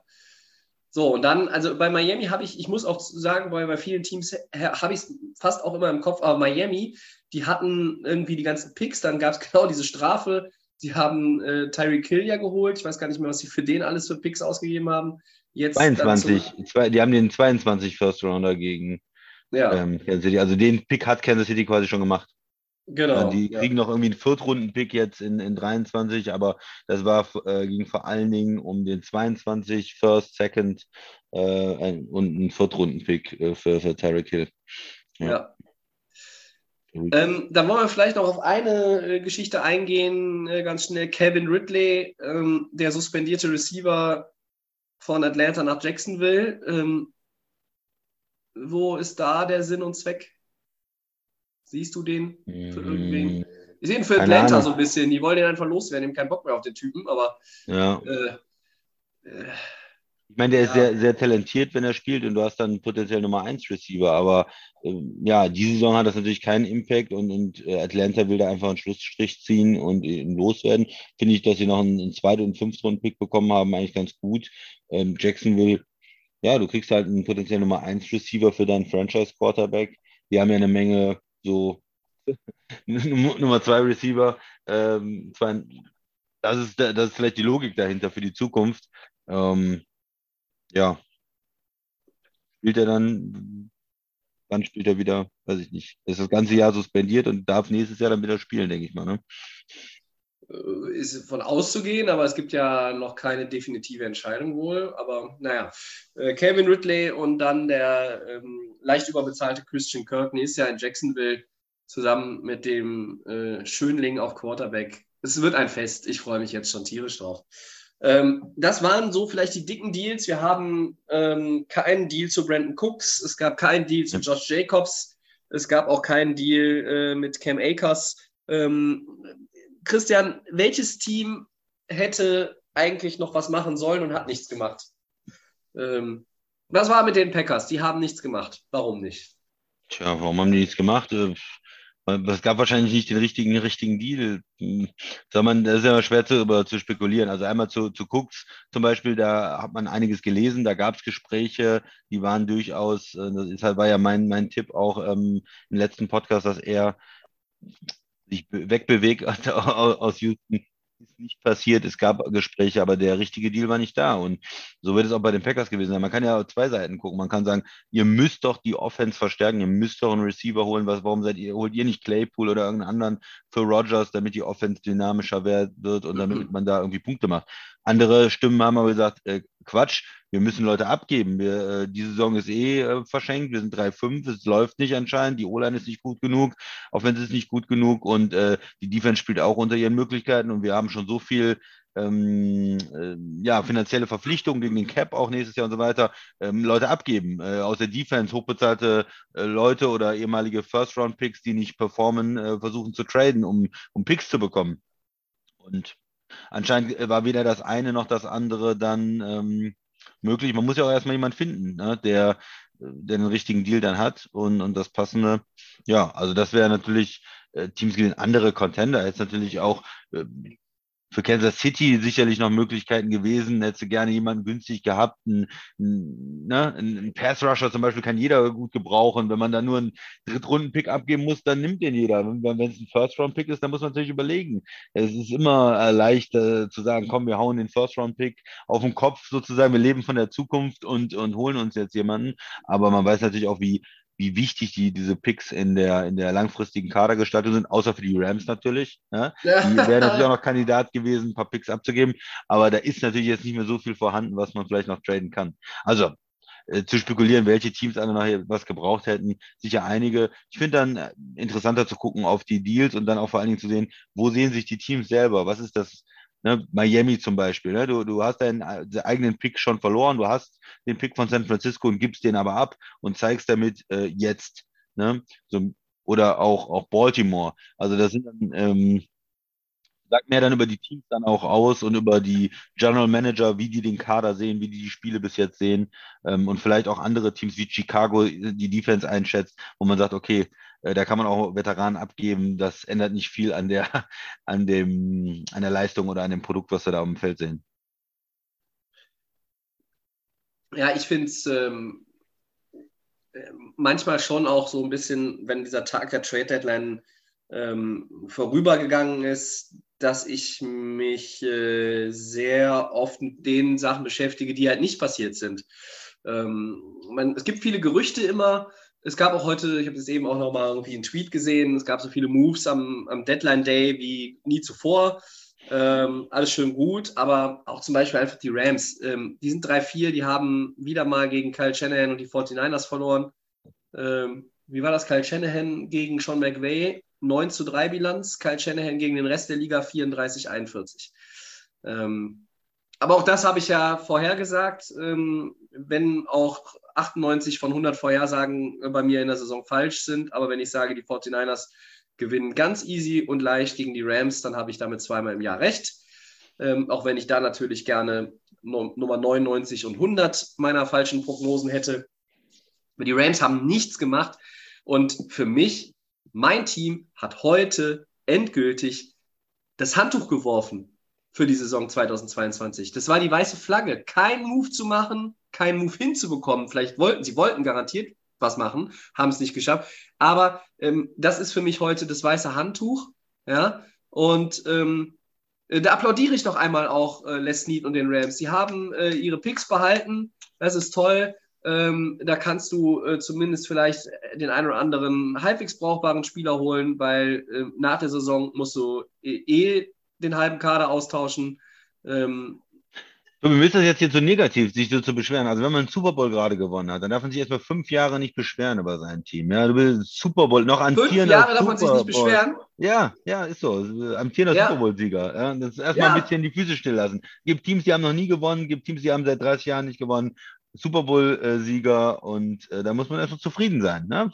So, und dann, also bei Miami habe ich, ich muss auch sagen, bei, bei vielen Teams habe ich es fast auch immer im Kopf, aber Miami, die hatten irgendwie die ganzen Picks, dann gab es genau diese Strafe. Sie haben äh, Tyreek Hill ja geholt. Ich weiß gar nicht mehr, was sie für den alles für Picks ausgegeben haben. Jetzt dann 22, zwei, die haben den 22 First Rounder gegen ja, ähm, Kansas City. Also den Pick hat Kansas City quasi schon gemacht. genau. Äh, die ja. kriegen noch irgendwie einen Viertrunden-Pick jetzt in, in 23, aber das war äh, ging vor allen Dingen um den 22 First, Second äh, und einen Viertrunden-Pick äh, für, für Tyreek Hill. Ja. Ähm, dann wollen wir vielleicht noch auf eine äh, Geschichte eingehen, äh, ganz schnell. Kevin Ridley, ähm, der suspendierte Receiver von Atlanta nach Jacksonville. Ähm, wo ist da der Sinn und Zweck? Siehst du den für irgendwen? Mm, Ich sehe ihn für Keine Atlanta Ahnung. so ein bisschen. Die wollen den einfach loswerden, die haben keinen Bock mehr auf den Typen, aber Ja. äh, äh, Ich meine, der ist Ja. sehr, sehr talentiert, wenn er spielt und du hast dann potenziell Nummer 1 Receiver. Aber ähm, ja, diese Saison hat das natürlich keinen Impact und, und äh, Atlanta will da einfach einen Schlussstrich ziehen und ihn loswerden. Finde ich, dass sie noch einen, einen Zweit- und Fünftrunden-Pick bekommen haben, eigentlich ganz gut. Ähm, Jacksonville, ja, du kriegst halt einen potenziell Nummer 1 Receiver für deinen Franchise-Quarterback. Die haben ja eine Menge so Nummer 2 Receiver. Ähm, zwar, das ist, das ist vielleicht die Logik dahinter für die Zukunft. Ähm, ja. Spielt er dann, wann spielt er wieder? Weiß ich nicht. Ist das ganze Jahr suspendiert und darf nächstes Jahr dann wieder spielen, denke ich mal. Ne? äh, ist von auszugehen, aber es gibt ja noch keine definitive Entscheidung wohl. Aber naja, äh, Calvin Ridley und dann der ähm, leicht überbezahlte Christian Kirkney ist ja in Jacksonville zusammen mit dem äh, Schönling auf Quarterback. Es wird ein Fest. Ich freue mich jetzt schon tierisch drauf. Ähm, das waren so vielleicht die dicken Deals. Wir haben ähm, keinen Deal zu Brandon Cooks. Es gab keinen Deal zu Josh Jacobs. Es gab auch keinen Deal äh, mit Cam Akers. Ähm, Christian, welches Team hätte eigentlich noch was machen sollen und hat nichts gemacht? Ähm, was war mit den Packers? Die haben nichts gemacht. Warum nicht? Tja, warum haben die nichts gemacht? Es gab wahrscheinlich nicht den richtigen, richtigen Deal. Hm, Soll man, das ist ja schwer zu, über, zu spekulieren. Also einmal zu, zu Cooks zum Beispiel, da hat man einiges gelesen, da gab es Gespräche, die waren durchaus, äh, das ist halt, war ja mein, mein Tipp auch ähm, im letzten Podcast, dass er sich be- wegbewegt aus Houston. Ist nicht passiert, es gab Gespräche, aber der richtige Deal war nicht da. Und so wird es auch bei den Packers gewesen sein. Man kann ja auf zwei Seiten gucken. Man kann sagen, ihr müsst doch die Offense verstärken, ihr müsst doch einen Receiver holen. Was, warum seid ihr, holt ihr nicht Claypool oder irgendeinen anderen für Rodgers, damit die Offense dynamischer wird und damit man da irgendwie Punkte macht? Andere Stimmen haben aber gesagt, äh, Quatsch, wir müssen Leute abgeben. Wir, äh, die Saison ist eh äh, verschenkt, wir sind 3-5, es läuft nicht anscheinend, die O-Line ist nicht gut genug, Offense ist nicht gut genug und äh, die Defense spielt auch unter ihren Möglichkeiten und wir haben schon so viel ähm, äh, ja, finanzielle Verpflichtungen gegen den Cap auch nächstes Jahr und so weiter, ähm, Leute abgeben. Äh, aus der Defense hochbezahlte äh, Leute oder ehemalige First-Round-Picks, die nicht performen, äh, versuchen zu traden, um, um Picks zu bekommen. Und anscheinend äh, war weder das eine noch das andere dann ähm, möglich. Man muss ja auch erstmal jemanden finden, ne, der, äh, der den richtigen Deal dann hat und, und das passende. Ja, also das wäre natürlich äh, Teams gegen andere Contender. Jetzt natürlich auch für Kansas City sicherlich noch Möglichkeiten gewesen. Hätte gerne jemanden günstig gehabt. Ein, ein, ne, ein Pass Rusher zum Beispiel kann jeder gut gebrauchen. Wenn man da nur einen Drittrunden-Pick abgeben muss, dann nimmt den jeder. Wenn wenn es ein First-Round-Pick ist, dann muss man natürlich überlegen. Es ist immer äh, leicht äh, zu sagen, komm, wir hauen den First-Round-Pick auf den Kopf sozusagen. Wir leben von der Zukunft und, und holen uns jetzt jemanden. Aber man weiß natürlich auch, wie, wie wichtig die, diese Picks in der, in der langfristigen Kadergestaltung sind, außer für die Rams natürlich. Ja? Die wären natürlich auch noch Kandidat gewesen, ein paar Picks abzugeben, aber da ist natürlich jetzt nicht mehr so viel vorhanden, was man vielleicht noch traden kann. Also äh, zu spekulieren, welche Teams alle nachher was gebraucht hätten. Sicher einige. Ich finde dann äh, interessanter zu gucken auf die Deals und dann auch vor allen Dingen zu sehen, wo sehen sich die Teams selber? Was ist das? Ne, Miami zum Beispiel. Ne? Du, du hast deinen äh, eigenen Pick schon verloren. Du hast den Pick von San Francisco und gibst den aber ab und zeigst damit äh, jetzt. Ne? So, oder auch, auch Baltimore. Also das sind dann ähm, sagt mehr dann über die Teams dann auch aus und über die General Manager, wie die den Kader sehen, wie die die Spiele bis jetzt sehen ähm, und vielleicht auch andere Teams wie Chicago die Defense einschätzt, wo man sagt, okay, äh, da kann man auch Veteranen abgeben, das ändert nicht viel an der, an dem, an der Leistung oder an dem Produkt, was wir da auf dem Feld sehen. Ja, ich finde es ähm, manchmal schon auch so ein bisschen, wenn dieser Tag der Trade Deadline ähm, vorübergegangen ist, dass ich mich äh, sehr oft mit den Sachen beschäftige, die halt nicht passiert sind. Ähm, man, es gibt viele Gerüchte immer. Es gab auch heute, ich habe das eben auch nochmal irgendwie einen Tweet gesehen, es gab so viele Moves am, am Deadline Day wie nie zuvor. Ähm, alles schön gut, aber auch zum Beispiel einfach die Rams. Ähm, die sind 3-4, die haben wieder mal gegen Kyle Shanahan und die 49ers verloren. Ähm, wie war das? Kyle Shanahan gegen Sean McVay 9 zu 3 Bilanz, Kyle Shanahan gegen den Rest der Liga 34-41. Ähm, aber auch das habe ich ja vorhergesagt, ähm, wenn auch 98 von 100 Vorhersagen bei mir in der Saison falsch sind. Aber wenn ich sage, die 49ers gewinnen ganz easy und leicht gegen die Rams, dann habe ich damit zweimal im Jahr recht. Ähm, auch wenn ich da natürlich gerne Nummer 99 und 100 meiner falschen Prognosen hätte. Aber die Rams haben nichts gemacht. Und für mich mein Team hat heute endgültig das Handtuch geworfen für die Saison 2022. Das war die weiße Flagge. Kein Move zu machen, kein Move hinzubekommen. Vielleicht wollten sie, wollten garantiert was machen, haben es nicht geschafft. Aber ähm, das ist für mich heute das weiße Handtuch. Ja, und ähm, äh, da applaudiere ich doch einmal auch äh, Les Snead und den Rams. Sie haben äh, ihre Picks behalten. Das ist toll. Ähm, da kannst du äh, zumindest vielleicht den einen oder anderen halbwegs brauchbaren Spieler holen, weil äh, nach der Saison musst du eh, eh den halben Kader austauschen. Ähm, mir ist das jetzt hier so negativ, sich so zu beschweren. Also wenn man einen Super Bowl gerade gewonnen hat, dann darf man sich erstmal fünf Jahre nicht beschweren über sein Team. Ja, du bist Super Bowl noch an Fünf Jahre darf man sich nicht beschweren. Ja, ja, ist so. Amtierender ja. Super Bowl-Sieger. Ja, das ist erstmal ja. ein bisschen die Füße stilllassen. Gibt Teams, die haben noch nie gewonnen, gibt Teams, die haben seit 30 Jahren nicht gewonnen. Super Bowl-Sieger und äh, da muss man erstmal zufrieden sein. Ne?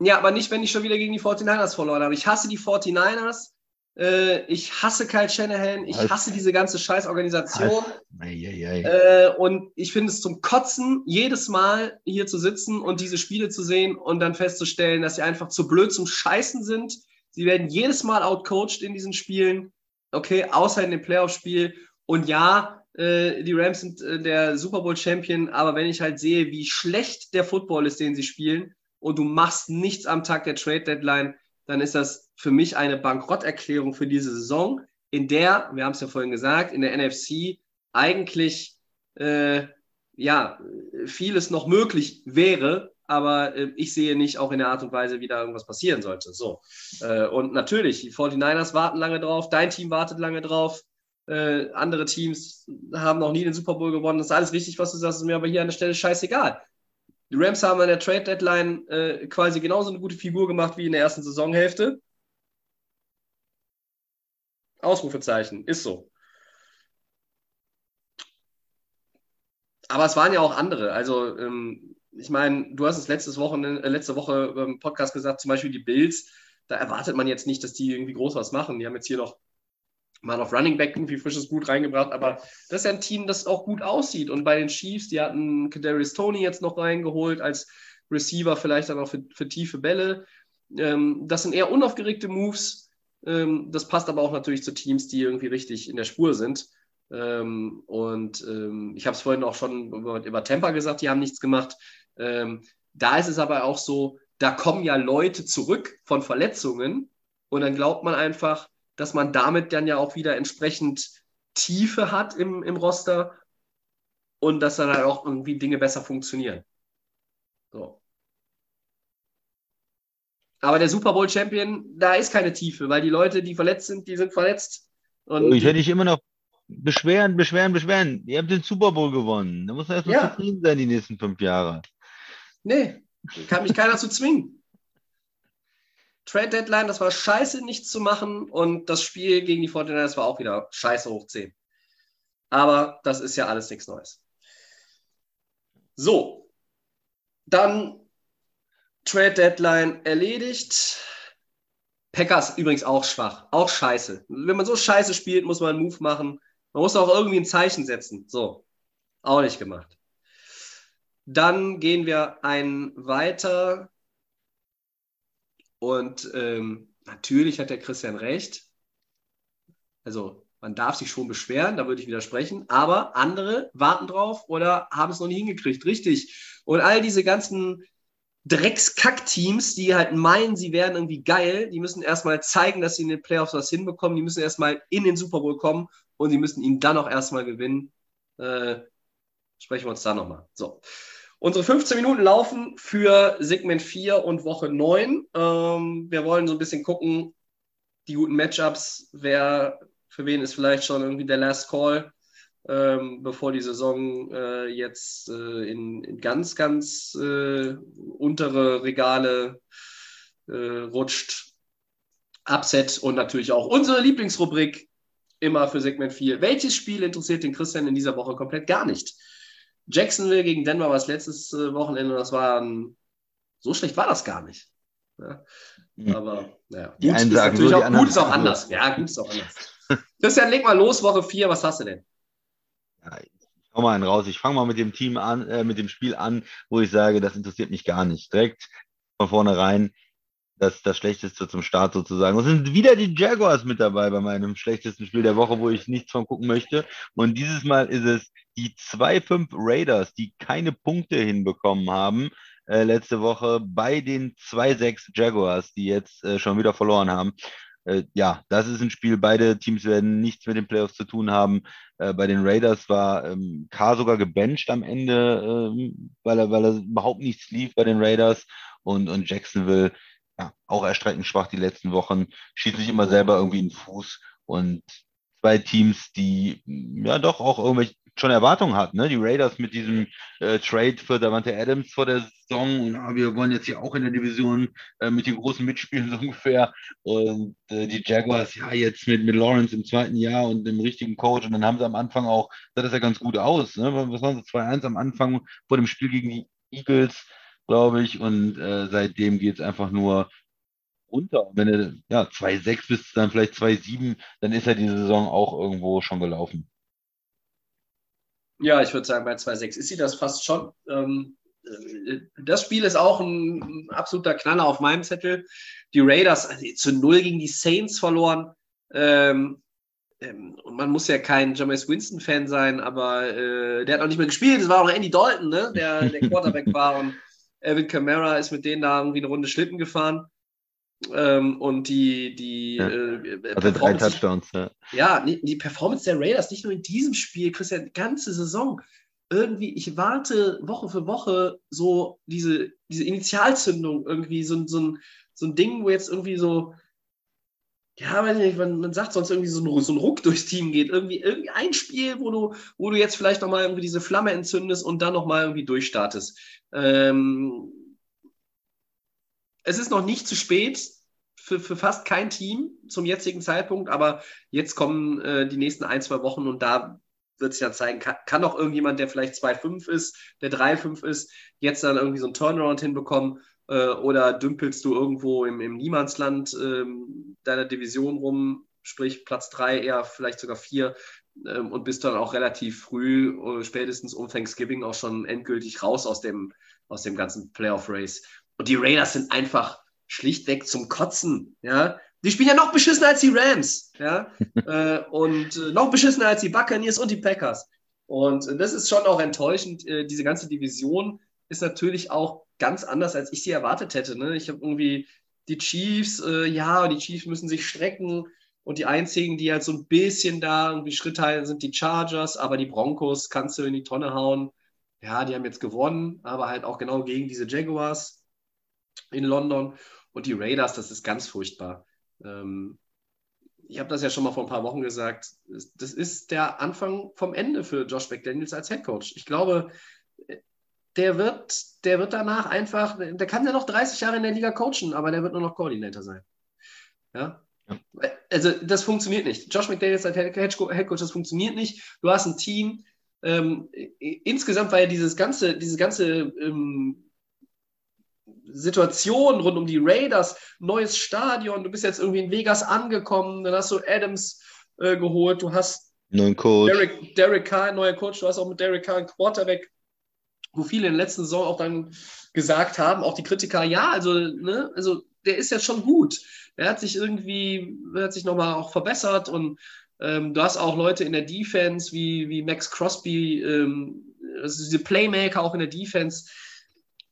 Ja, aber nicht, wenn ich schon wieder gegen die 49ers verloren habe. Ich hasse die 49ers. Äh, ich hasse Kyle Shanahan. Ich Was? hasse diese ganze Scheißorganisation. Äh, und ich finde es zum Kotzen, jedes Mal hier zu sitzen und diese Spiele zu sehen und dann festzustellen, dass sie einfach zu blöd zum Scheißen sind. Sie werden jedes Mal outcoached in diesen Spielen. Okay, außer in dem Playoff-Spiel. Und ja, äh, die Rams sind äh, der Super Bowl Champion, aber wenn ich halt sehe, wie schlecht der Football ist, den sie spielen, und du machst nichts am Tag der Trade Deadline, dann ist das für mich eine Bankrotterklärung für diese Saison, in der, wir haben es ja vorhin gesagt, in der NFC eigentlich äh, ja vieles noch möglich wäre, aber äh, ich sehe nicht auch in der Art und Weise, wie da irgendwas passieren sollte. So. Äh, und natürlich, die 49ers warten lange drauf, dein Team wartet lange drauf. Äh, andere Teams haben noch nie den Super Bowl gewonnen. Das ist alles richtig, was du sagst, ist mir aber hier an der Stelle scheißegal. Die Rams haben an der Trade Deadline äh, quasi genauso eine gute Figur gemacht wie in der ersten Saisonhälfte. Ausrufezeichen, ist so. Aber es waren ja auch andere. Also, ähm, ich meine, du hast es letztes Woche, äh, letzte Woche im Podcast gesagt, zum Beispiel die Bills. Da erwartet man jetzt nicht, dass die irgendwie groß was machen. Die haben jetzt hier noch mal auf Running Back irgendwie frisches Blut reingebracht, aber das ist ja ein Team, das auch gut aussieht. Und bei den Chiefs, die hatten Kadarius Tony jetzt noch reingeholt als Receiver, vielleicht dann auch für, für tiefe Bälle. Ähm, das sind eher unaufgeregte Moves. Ähm, das passt aber auch natürlich zu Teams, die irgendwie richtig in der Spur sind. Ähm, und ähm, ich habe es vorhin auch schon über, über Tampa gesagt, die haben nichts gemacht. Ähm, da ist es aber auch so, da kommen ja Leute zurück von Verletzungen und dann glaubt man einfach, dass man damit dann ja auch wieder entsprechend Tiefe hat im, im Roster und dass dann halt auch irgendwie Dinge besser funktionieren. So. Aber der Super Bowl Champion, da ist keine Tiefe, weil die Leute, die verletzt sind, die sind verletzt. Und ich werde dich immer noch beschweren, beschweren, beschweren. Ihr habt den Super Bowl gewonnen. Da muss man erst mal ja. zufrieden sein die nächsten fünf Jahre. Nee, kann mich keiner zu zwingen. Trade Deadline, das war scheiße, nichts zu machen. Und das Spiel gegen die 49ers war auch wieder scheiße hoch 10. Aber das ist ja alles nichts Neues. So, dann Trade Deadline erledigt. Packers übrigens auch schwach, auch scheiße. Wenn man so scheiße spielt, muss man einen Move machen. Man muss auch irgendwie ein Zeichen setzen. So, auch nicht gemacht. Dann gehen wir ein weiter. Und ähm, natürlich hat der Christian recht. Also man darf sich schon beschweren, da würde ich widersprechen, aber andere warten drauf oder haben es noch nie hingekriegt. Richtig. Und all diese ganzen Dreckskack-Teams, die halt meinen, sie wären irgendwie geil, die müssen erstmal zeigen, dass sie in den Playoffs was hinbekommen, die müssen erstmal in den Super Bowl kommen und sie müssen ihn dann auch erstmal gewinnen. Äh, sprechen wir uns da nochmal. So. Unsere 15 Minuten laufen für Segment 4 und Woche 9. Ähm, wir wollen so ein bisschen gucken, die guten Matchups, wer für wen ist vielleicht schon irgendwie der Last Call, ähm, bevor die Saison äh, jetzt äh, in, in, ganz, ganz äh, untere Regale äh, rutscht. Upset und natürlich auch unsere Lieblingsrubrik immer für Segment 4. Welches Spiel interessiert den Christian in dieser Woche komplett gar nicht? Jacksonville gegen Denver war das letztes äh, Wochenende und das war ein, so schlecht war das gar nicht. Ja. Mhm. Aber naja, die gut, einen sagen so, auch, gut ist auch anders. Ja, gut ist auch anders. Christian, leg mal los, Woche 4, was hast du denn? Ja, ich hau mal einen raus. Ich fange mal mit dem Team an, äh, mit dem Spiel an, wo ich sage, das interessiert mich gar nicht. Direkt von vornherein das, das Schlechteste zum Start sozusagen. Und sind wieder die Jaguars mit dabei bei meinem schlechtesten Spiel der Woche, wo ich nichts von gucken möchte. Und dieses Mal ist es die 2-5 Raiders, die keine Punkte hinbekommen haben äh, letzte Woche bei den 2-6 Jaguars, die jetzt äh, schon wieder verloren haben. Äh, ja, das ist ein Spiel. Beide Teams werden nichts mit den Playoffs zu tun haben. Äh, bei den Raiders war ähm, K sogar gebencht am Ende, ähm, weil, er, weil er überhaupt nichts lief bei den Raiders. Und, und Jacksonville ja, auch erstreckend schwach die letzten Wochen, schießen sich immer selber irgendwie in den Fuß und zwei Teams, die ja doch auch irgendwelche schon Erwartungen hatten. Ne? Die Raiders mit diesem äh, Trade für Davante Adams vor der Saison und ah, wir wollen jetzt hier auch in der Division äh, mit den großen mitspielen, so ungefähr. Und äh, die Jaguars, ja, jetzt mit, mit Lawrence im zweiten Jahr und dem richtigen Coach. Und dann haben sie am Anfang auch, sah das ja ganz gut aus. Ne? Was waren sie? 2-1 am Anfang vor dem Spiel gegen die Eagles glaube ich. Und äh, seitdem geht es einfach nur runter. Und wenn er ja 2,6 bis dann vielleicht 2,7, dann ist ja die Saison auch irgendwo schon gelaufen. Ja, ich würde sagen, bei 2,6 ist sie das fast schon. Ähm, äh, das Spiel ist auch ein, absoluter Knaller auf meinem Zettel. Die Raiders also zu Null gegen die Saints verloren. Ähm, ähm, und man muss ja kein Jameis Winston-Fan sein, aber äh, der hat auch nicht mehr gespielt. Es war auch Andy Dalton, ne? der der Quarterback war. Und Evan Kamara ist mit denen da irgendwie eine Runde Schlitten gefahren. Ähm, und die, die ja. äh, also drei Touchdowns, ja. Ja, die Performance der Raiders, nicht nur in diesem Spiel, Christian, die ganze Saison. Irgendwie, ich warte Woche für Woche so diese, diese Initialzündung, irgendwie so, so, ein, so ein Ding, wo jetzt irgendwie so, ja, weiß nicht, man, man sagt sonst irgendwie so ein, so ein Ruck durchs Team geht. Irgendwie, irgendwie ein Spiel, wo du, wo du jetzt vielleicht nochmal irgendwie diese Flamme entzündest und dann nochmal irgendwie durchstartest. Ähm, es ist noch nicht zu spät für, für fast kein Team zum jetzigen Zeitpunkt, aber jetzt kommen äh, die nächsten ein, zwei Wochen und da wird sich dann zeigen, kann, kann auch irgendjemand, der vielleicht 2-5 ist, der 3-5 ist, jetzt dann irgendwie so einen Turnaround hinbekommen äh, oder dümpelst du irgendwo im, im Niemandsland ähm, deiner Division rum, sprich Platz 3, eher vielleicht sogar 4 ähm, und bist dann auch relativ früh, äh, spätestens um Thanksgiving auch schon endgültig raus aus dem, aus dem ganzen Playoff-Race. Und die Raiders sind einfach schlichtweg zum Kotzen. Ja? Die spielen ja noch beschissener als die Rams. Ja? äh, und äh, noch beschissener als die Buccaneers und die Packers. Und das ist schon auch enttäuschend. Diese ganze Division ist natürlich auch ganz anders, als ich sie erwartet hätte. Ne? Ich habe irgendwie die Chiefs, äh, ja, die Chiefs müssen sich strecken. Und die einzigen, die halt so ein bisschen da irgendwie Schritt halten, sind die Chargers, aber die Broncos kannst du in die Tonne hauen. Ja, die haben jetzt gewonnen, aber halt auch genau gegen diese Jaguars in London. Und die Raiders, das ist ganz furchtbar. Ähm, ich habe das ja schon mal vor ein paar Wochen gesagt, das ist der Anfang vom Ende für Josh McDaniels als Head Coach. Ich glaube, der wird, der wird danach einfach, der kann ja noch 30 Jahre in der Liga coachen, aber der wird nur noch Koordinator sein. Ja? Ja. Also das funktioniert nicht. Josh McDaniels als Head Coach, das funktioniert nicht. Du hast ein Team. Ähm, insgesamt war ja dieses ganze, diese ganze ähm, Situation rund um die Raiders, neues Stadion, du bist jetzt irgendwie in Vegas angekommen, dann hast du Adams äh, geholt, du hast neuen Coach. Derek, Derek Carr, neuer Coach, du hast auch mit Derek Carr einen Quarterback, wo viele in der letzten Saison auch dann gesagt haben, auch die Kritiker, ja, also, ne, also der ist jetzt schon gut. Er hat sich irgendwie, hat sich nochmal auch verbessert und ähm, du hast auch Leute in der Defense wie, wie Max Crosby, ähm, also diese Playmaker auch in der Defense,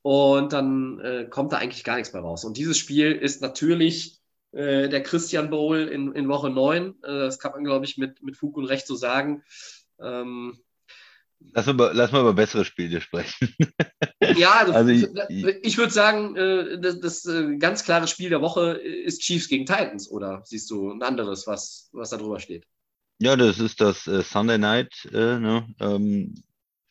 und dann äh, kommt da eigentlich gar nichts mehr raus. Und dieses Spiel ist natürlich äh, der Christian Bowl in, in Woche 9. Äh, das kann man, glaube ich, mit, mit Fug und Recht so sagen. Ähm, Lass mal, lass mal über bessere Spiele sprechen. ja, also, also ich, ich würde sagen, äh, das, das äh, ganz klare Spiel der Woche ist Chiefs gegen Titans. Oder siehst du ein anderes, was, was da drüber steht? Ja, das ist das äh, Sunday Night ne, ähm,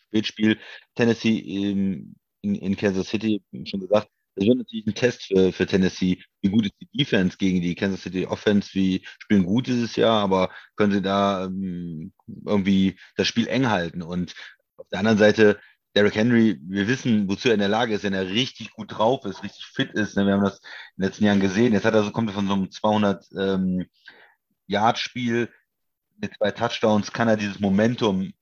Spätspiel. Tennessee ähm, in, in Kansas City schon gesagt, das wird natürlich ein Test für, für Tennessee. Wie gut ist die Defense gegen die Kansas City Offense? Wie spielen gut dieses Jahr, aber können sie da ähm, irgendwie das Spiel eng halten? Und auf der anderen Seite, Derrick Henry, wir wissen, wozu er in der Lage ist, wenn er richtig gut drauf ist, richtig fit ist. Ne? Wir haben das in den letzten Jahren gesehen. Jetzt hat er so, kommt er von so einem 200 ähm, Yard Spiel mit zwei Touchdowns, kann er dieses Momentum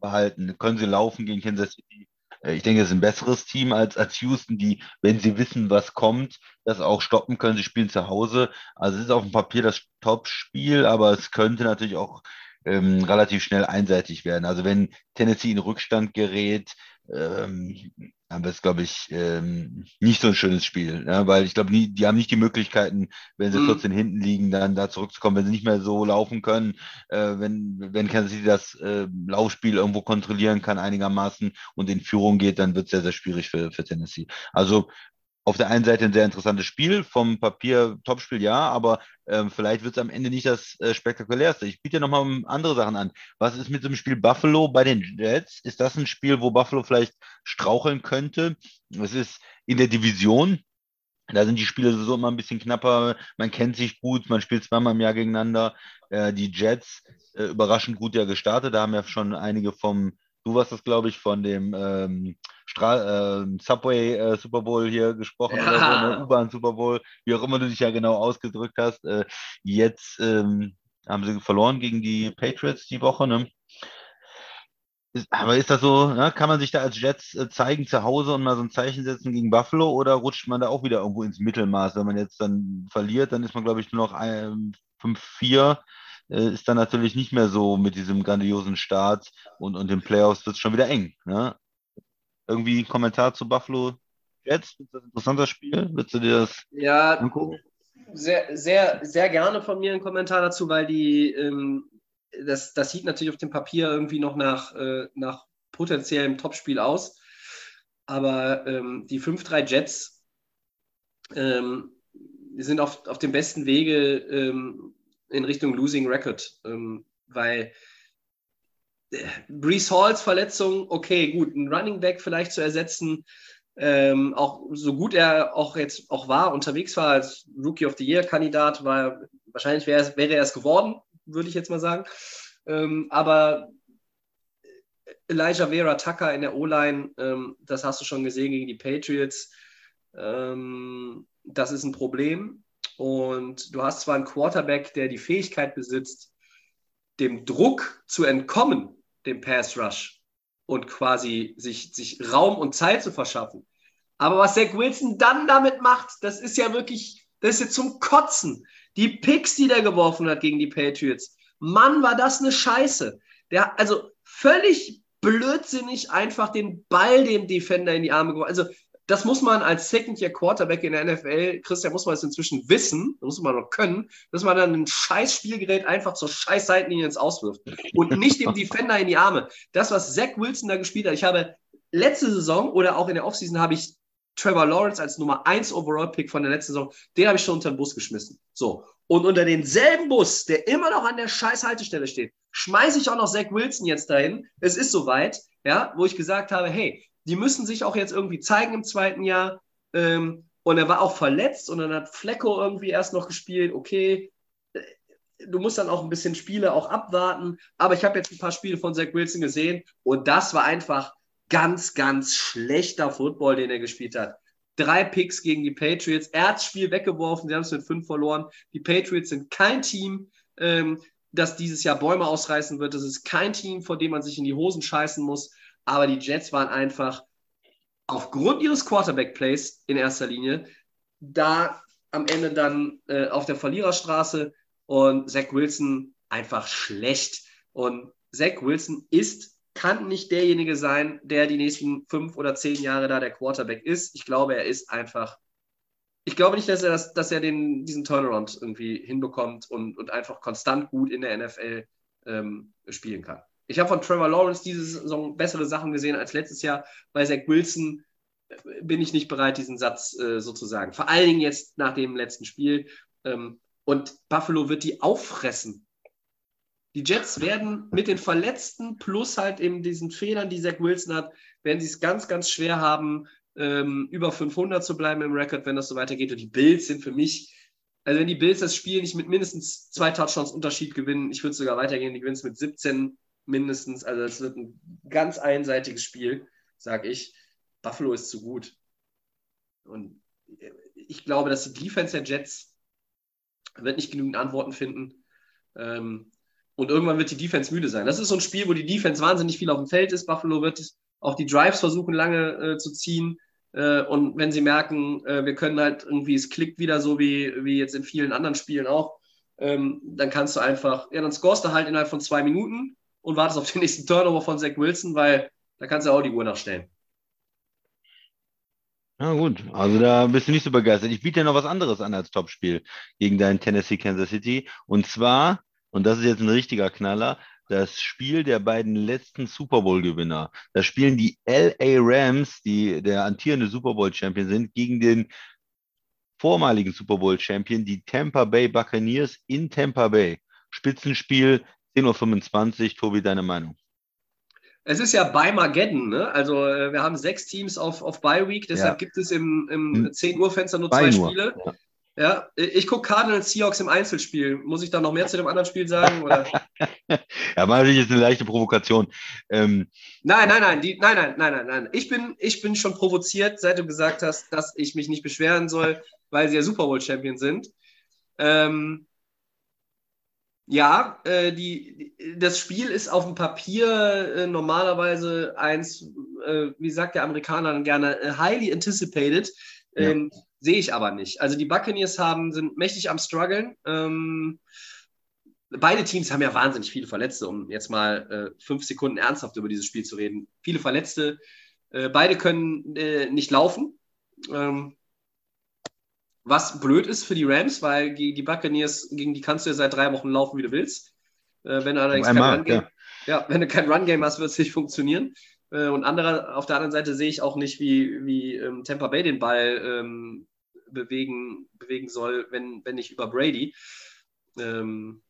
behalten. Können sie laufen gegen Kansas City? Äh, ich denke, es ist ein besseres Team als, als Houston, die, wenn sie wissen, was kommt, das auch stoppen können. Sie spielen zu Hause. Also es ist auf dem Papier das Top-Spiel, aber es könnte natürlich auch ähm, relativ schnell einseitig werden. Also wenn Tennessee in Rückstand gerät, ähm, wird es, glaube ich, ähm, nicht so ein schönes Spiel, ja, weil ich glaube, die haben nicht die Möglichkeiten, wenn sie mhm. 14 hinten liegen, dann da zurückzukommen, wenn sie nicht mehr so laufen können, äh, wenn, wenn Kansas City das äh, Laufspiel irgendwo kontrollieren kann einigermaßen und in Führung geht, dann wird es sehr, sehr schwierig für, für Tennessee. Also auf der einen Seite ein sehr interessantes Spiel, vom Papier Topspiel ja, aber ähm, vielleicht wird es am Ende nicht das äh, spektakulärste. Ich biete nochmal andere Sachen an. Was ist mit dem Spiel Buffalo bei den Jets? Ist das ein Spiel, wo Buffalo vielleicht straucheln könnte? Es ist in der Division. Da sind die Spiele so immer ein bisschen knapper. Man kennt sich gut, man spielt zweimal im Jahr gegeneinander. Äh, die Jets äh, überraschend gut ja gestartet. Da haben ja schon einige vom, du warst das, glaube ich, von dem ähm, Stra äh, Subway äh, Super Bowl hier gesprochen ja. oder so, ne? U-Bahn Super Bowl, wie auch immer du dich ja genau ausgedrückt hast. Äh, jetzt ähm, haben sie verloren gegen die Patriots die Woche. Ne? Ist, aber ist das so, ne? kann man sich da als Jets äh, zeigen zu Hause und mal so ein Zeichen setzen gegen Buffalo oder rutscht man da auch wieder irgendwo ins Mittelmaß? Wenn man jetzt dann verliert, dann ist man, glaube ich, nur noch 5-4 äh, ist dann natürlich nicht mehr so mit diesem grandiosen Start und, und den Playoffs wird es schon wieder eng. Ne? irgendwie einen Kommentar zu Buffalo Jets? Ist das ein interessantes Spiel? Würdest du dir das ja, angucken? Sehr, sehr, sehr gerne von mir einen Kommentar dazu, weil die, ähm, das, das sieht natürlich auf dem Papier irgendwie noch nach, äh, nach potenziellem Topspiel aus. Aber ähm, die 5-3 Jets ähm, sind auf, auf dem besten Wege ähm, in Richtung Losing Record, ähm, weil Brees Halls Verletzung, okay, gut, ein Running Back vielleicht zu ersetzen, ähm, auch so gut er auch jetzt auch war, unterwegs war als Rookie of the Year Kandidat, war wahrscheinlich wäre, wäre er es geworden, würde ich jetzt mal sagen. Ähm, aber Elijah Vera Tucker in der O-Line, ähm, das hast du schon gesehen gegen die Patriots. Ähm, das ist ein Problem. Und du hast zwar einen Quarterback, der die Fähigkeit besitzt, dem Druck zu entkommen, dem Pass Rush und quasi sich, sich Raum und Zeit zu verschaffen. Aber was Zach Wilson dann damit macht, das ist ja wirklich, das ist jetzt zum Kotzen. Die Picks, die der geworfen hat gegen die Patriots. Mann, war das eine Scheiße. Der, also völlig blödsinnig einfach den Ball dem Defender in die Arme geworfen. Also das muss man als Second-Year-Quarterback in der NFL, Christian, muss man es inzwischen wissen, muss man noch können, dass man dann ein scheiß Spielgerät einfach zur scheiß Seitenlinie ins Auswirft und nicht dem Defender in die Arme. Das, was Zach Wilson da gespielt hat, ich habe letzte Saison oder auch in der Offseason habe ich Trevor Lawrence als Nummer 1 Overall-Pick von der letzten Saison, den habe ich schon unter den Bus geschmissen. So. Und unter denselben Bus, der immer noch an der scheiß Haltestelle steht, schmeiße ich auch noch Zach Wilson jetzt dahin. Es ist soweit, ja, wo ich gesagt habe, hey, die müssen sich auch jetzt irgendwie zeigen im zweiten Jahr. Ähm, und er war auch verletzt und dann hat Flecko irgendwie erst noch gespielt. Okay, du musst dann auch ein bisschen Spiele auch abwarten. Aber ich habe jetzt ein paar Spiele von Zach Wilson gesehen und das war einfach ganz, ganz schlechter Football, den er gespielt hat. Drei Picks gegen die Patriots. Er hat das Spiel weggeworfen, sie haben es mit fünf verloren. Die Patriots sind kein Team, ähm, das dieses Jahr Bäume ausreißen wird. Das ist kein Team, vor dem man sich in die Hosen scheißen muss. Aber die Jets waren einfach aufgrund ihres Quarterback-Plays in erster Linie da am Ende dann äh, auf der Verliererstraße und Zach Wilson einfach schlecht. Und Zach Wilson ist, kann nicht derjenige sein, der die nächsten fünf oder zehn Jahre da der Quarterback ist. Ich glaube, er ist einfach. Ich glaube nicht, dass er, das, dass er den, diesen Turnaround irgendwie hinbekommt und, und einfach konstant gut in der NFL ähm, spielen kann. Ich habe von Trevor Lawrence diese Saison bessere Sachen gesehen als letztes Jahr. Bei Zach Wilson äh, bin ich nicht bereit, diesen Satz äh, sozusagen. Vor allen Dingen jetzt nach dem letzten Spiel. Ähm, und Buffalo wird die auffressen. Die Jets werden mit den Verletzten plus halt eben diesen Fehlern, die Zach Wilson hat, werden sie es ganz, ganz schwer haben, ähm, über 500 zu bleiben im Rekord, wenn das so weitergeht. Und die Bills sind für mich, also wenn die Bills das Spiel nicht mit mindestens zwei Touchdowns Unterschied gewinnen, ich würde sogar weitergehen, die gewinnen es mit 17 mindestens. Also es wird ein ganz einseitiges Spiel, sage ich. Buffalo ist zu gut. Und ich glaube, dass die Defense der Jets wird nicht genügend Antworten finden. Ähm, und irgendwann wird die Defense müde sein. Das ist so ein Spiel, wo die Defense wahnsinnig viel auf dem Feld ist. Buffalo wird auch die Drives versuchen, lange äh, zu ziehen. Äh, und wenn sie merken, äh, wir können halt irgendwie, es klickt wieder so wie, wie jetzt in vielen anderen Spielen auch, ähm, dann kannst du einfach, ja, dann scorest du halt innerhalb von zwei Minuten und wartest auf den nächsten Turnover von Zach Wilson, weil da kannst du auch die Uhr nachstellen. Ja, gut. Also da bist du nicht so begeistert. Ich biete dir noch was anderes an als Topspiel gegen deinen Tennessee Kansas City. Und zwar, und das ist jetzt ein richtiger Knaller, das Spiel der beiden letzten Super Bowl-Gewinner. Da spielen die LA Rams, die der amtierende Super Bowl-Champion sind, gegen den vormaligen Super Bowl-Champion, die Tampa Bay Buccaneers in Tampa Bay. Spitzenspiel, 10.25 Uhr. Tobi, deine Meinung? Es ist ja bei Mageddon, ne? Also äh, wir haben sechs Teams auf, auf Bye Week, deshalb ja. gibt es im, im 10 hm. Uhr Fenster nur zwei nur. Spiele. Ja. Ja, ich gucke Cardinals Seahawks im Einzelspiel. Muss ich da noch mehr zu dem anderen Spiel sagen? Oder? ja, natürlich ist eine leichte Provokation. Ähm, nein, nein, nein, die, nein, nein, nein, nein, nein. Ich bin, ich bin schon provoziert, seit du gesagt hast, dass ich mich nicht beschweren soll, weil sie ja Super Bowl Champion sind. Ähm, ja, äh, die, das Spiel ist auf dem Papier äh, normalerweise eins, äh, wie sagt der Amerikaner dann gerne, äh, highly anticipated. Ähm, ja. Sehe ich aber nicht. Also die Buccaneers haben, sind mächtig am struggeln. Ähm, beide Teams haben ja wahnsinnig viele Verletzte, um jetzt mal äh, fünf Sekunden ernsthaft über dieses Spiel zu reden. Viele Verletzte. Äh, beide können nicht laufen. Ähm, was blöd ist für die Rams, weil die, die Buccaneers, gegen die kannst du ja seit drei Wochen laufen, wie du willst. Äh, wenn du allerdings kein Run-Game ja. ja. wenn du kein Run-Game hast, wird es nicht funktionieren. Äh, und andere, auf der anderen Seite sehe ich auch nicht, wie, wie ähm, Tampa Bay den Ball ähm, bewegen, bewegen soll, wenn, wenn nicht über Brady. Ähm,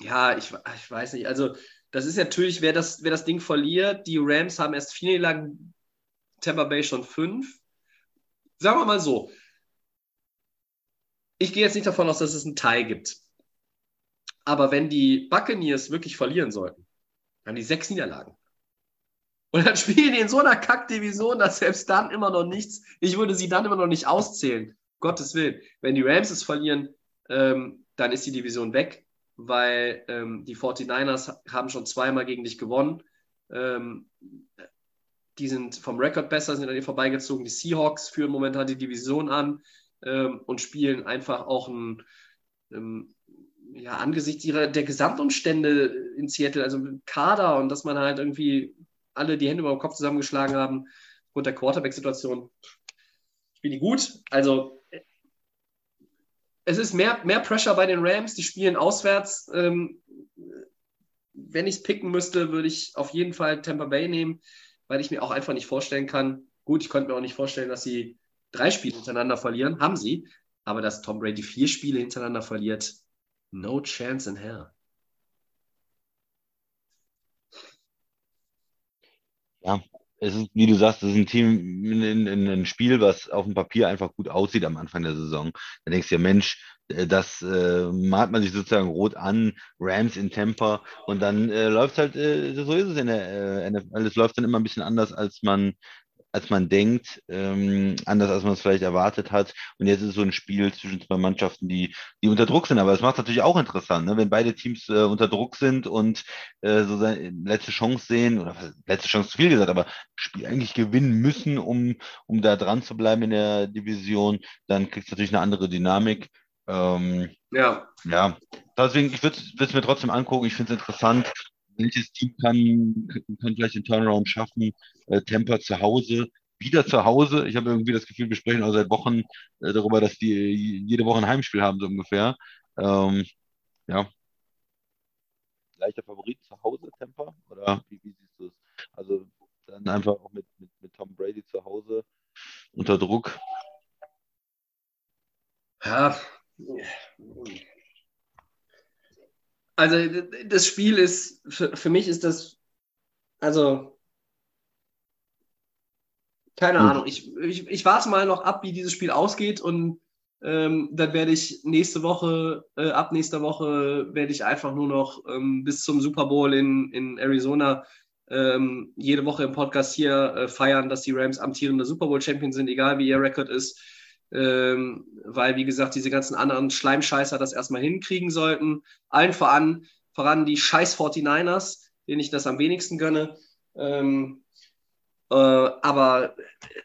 ja, ich, ich weiß nicht. Also, das ist natürlich, wer das, wer das Ding verliert, die Rams haben erst vier Niederlagen, Tampa Bay schon fünf. Sagen wir mal so, ich gehe jetzt nicht davon aus, dass es einen Teil gibt. Aber wenn die Buccaneers wirklich verlieren sollten, dann die sechs Niederlagen. Und dann spielen die in so einer Kackdivision, dass selbst dann immer noch nichts, ich würde sie dann immer noch nicht auszählen. Gottes Willen. Wenn die Rams es verlieren, ähm, dann ist die Division weg, weil ähm, die 49ers haben schon zweimal gegen dich gewonnen. Ähm, die sind vom Rekord besser, sind an dir vorbeigezogen. Die Seahawks führen momentan die Division an ähm, und spielen einfach auch ein, ähm, ja, angesichts ihrer, der Gesamtumstände in Seattle, also Kader und dass man halt irgendwie alle die Hände über den Kopf zusammengeschlagen haben, aufgrund der Quarterback-Situation, spielen die gut. Also es ist mehr, mehr Pressure bei den Rams, die spielen auswärts. Ähm, wenn ich es picken müsste, würde ich auf jeden Fall Tampa Bay nehmen, weil ich mir auch einfach nicht vorstellen kann. Gut, ich konnte mir auch nicht vorstellen, dass sie drei Spiele hintereinander verlieren, haben sie. Aber dass Tom Brady vier Spiele hintereinander verliert, no chance in hell. Ja, es ist, wie du sagst, es ist ein Team in, in, in ein Spiel, was auf dem Papier einfach gut aussieht am Anfang der Saison. Da denkst du ja, Mensch, äh, das äh, malt man sich sozusagen rot an, Rams in Temper und dann äh, läuft halt, äh, so ist es in der äh, NFL, es läuft dann immer ein bisschen anders, als man, als man denkt, ähm, anders als man es vielleicht erwartet hat. Und jetzt ist so ein Spiel zwischen zwei Mannschaften, die, die unter Druck sind. Aber es macht natürlich auch interessant, ne? wenn beide Teams äh, unter Druck sind und äh, so seine letzte Chance sehen, oder letzte Chance zu viel gesagt, aber Spiel eigentlich gewinnen müssen, um, um da dran zu bleiben in der Division, dann kriegt es natürlich eine andere Dynamik. Ähm, Ja, ja, deswegen, ich würde es mir trotzdem angucken. Ich finde es interessant, welches Team kann, kann vielleicht den Turnaround schaffen. Äh, Temper zu Hause, wieder zu Hause. Ich habe irgendwie das Gefühl, wir sprechen auch seit Wochen äh, darüber, dass die jede Woche ein Heimspiel haben, so ungefähr. Ähm, ja. Leichter Favorit zu Hause, Temper? Oder wie, wie siehst du es? Also dann einfach auch mit, mit, mit Tom Brady zu Hause unter Druck. Ja. Also das Spiel ist, für, für mich ist das, also, keine. Ahnung, ich, ich, ich warte mal noch ab, wie dieses Spiel ausgeht und ähm, dann werde ich nächste Woche, äh, ab nächster Woche werde ich einfach nur noch ähm, bis zum Super Bowl in, in Arizona ähm, jede Woche im Podcast hier äh, feiern, dass die Rams amtierende Super Bowl Champion sind, egal wie ihr Rekord ist. Ähm, weil, wie gesagt, diese ganzen anderen Schleimscheißer das erstmal hinkriegen sollten. Allen voran, voran die scheiß 49ers, denen ich das am wenigsten gönne. Ähm, äh, aber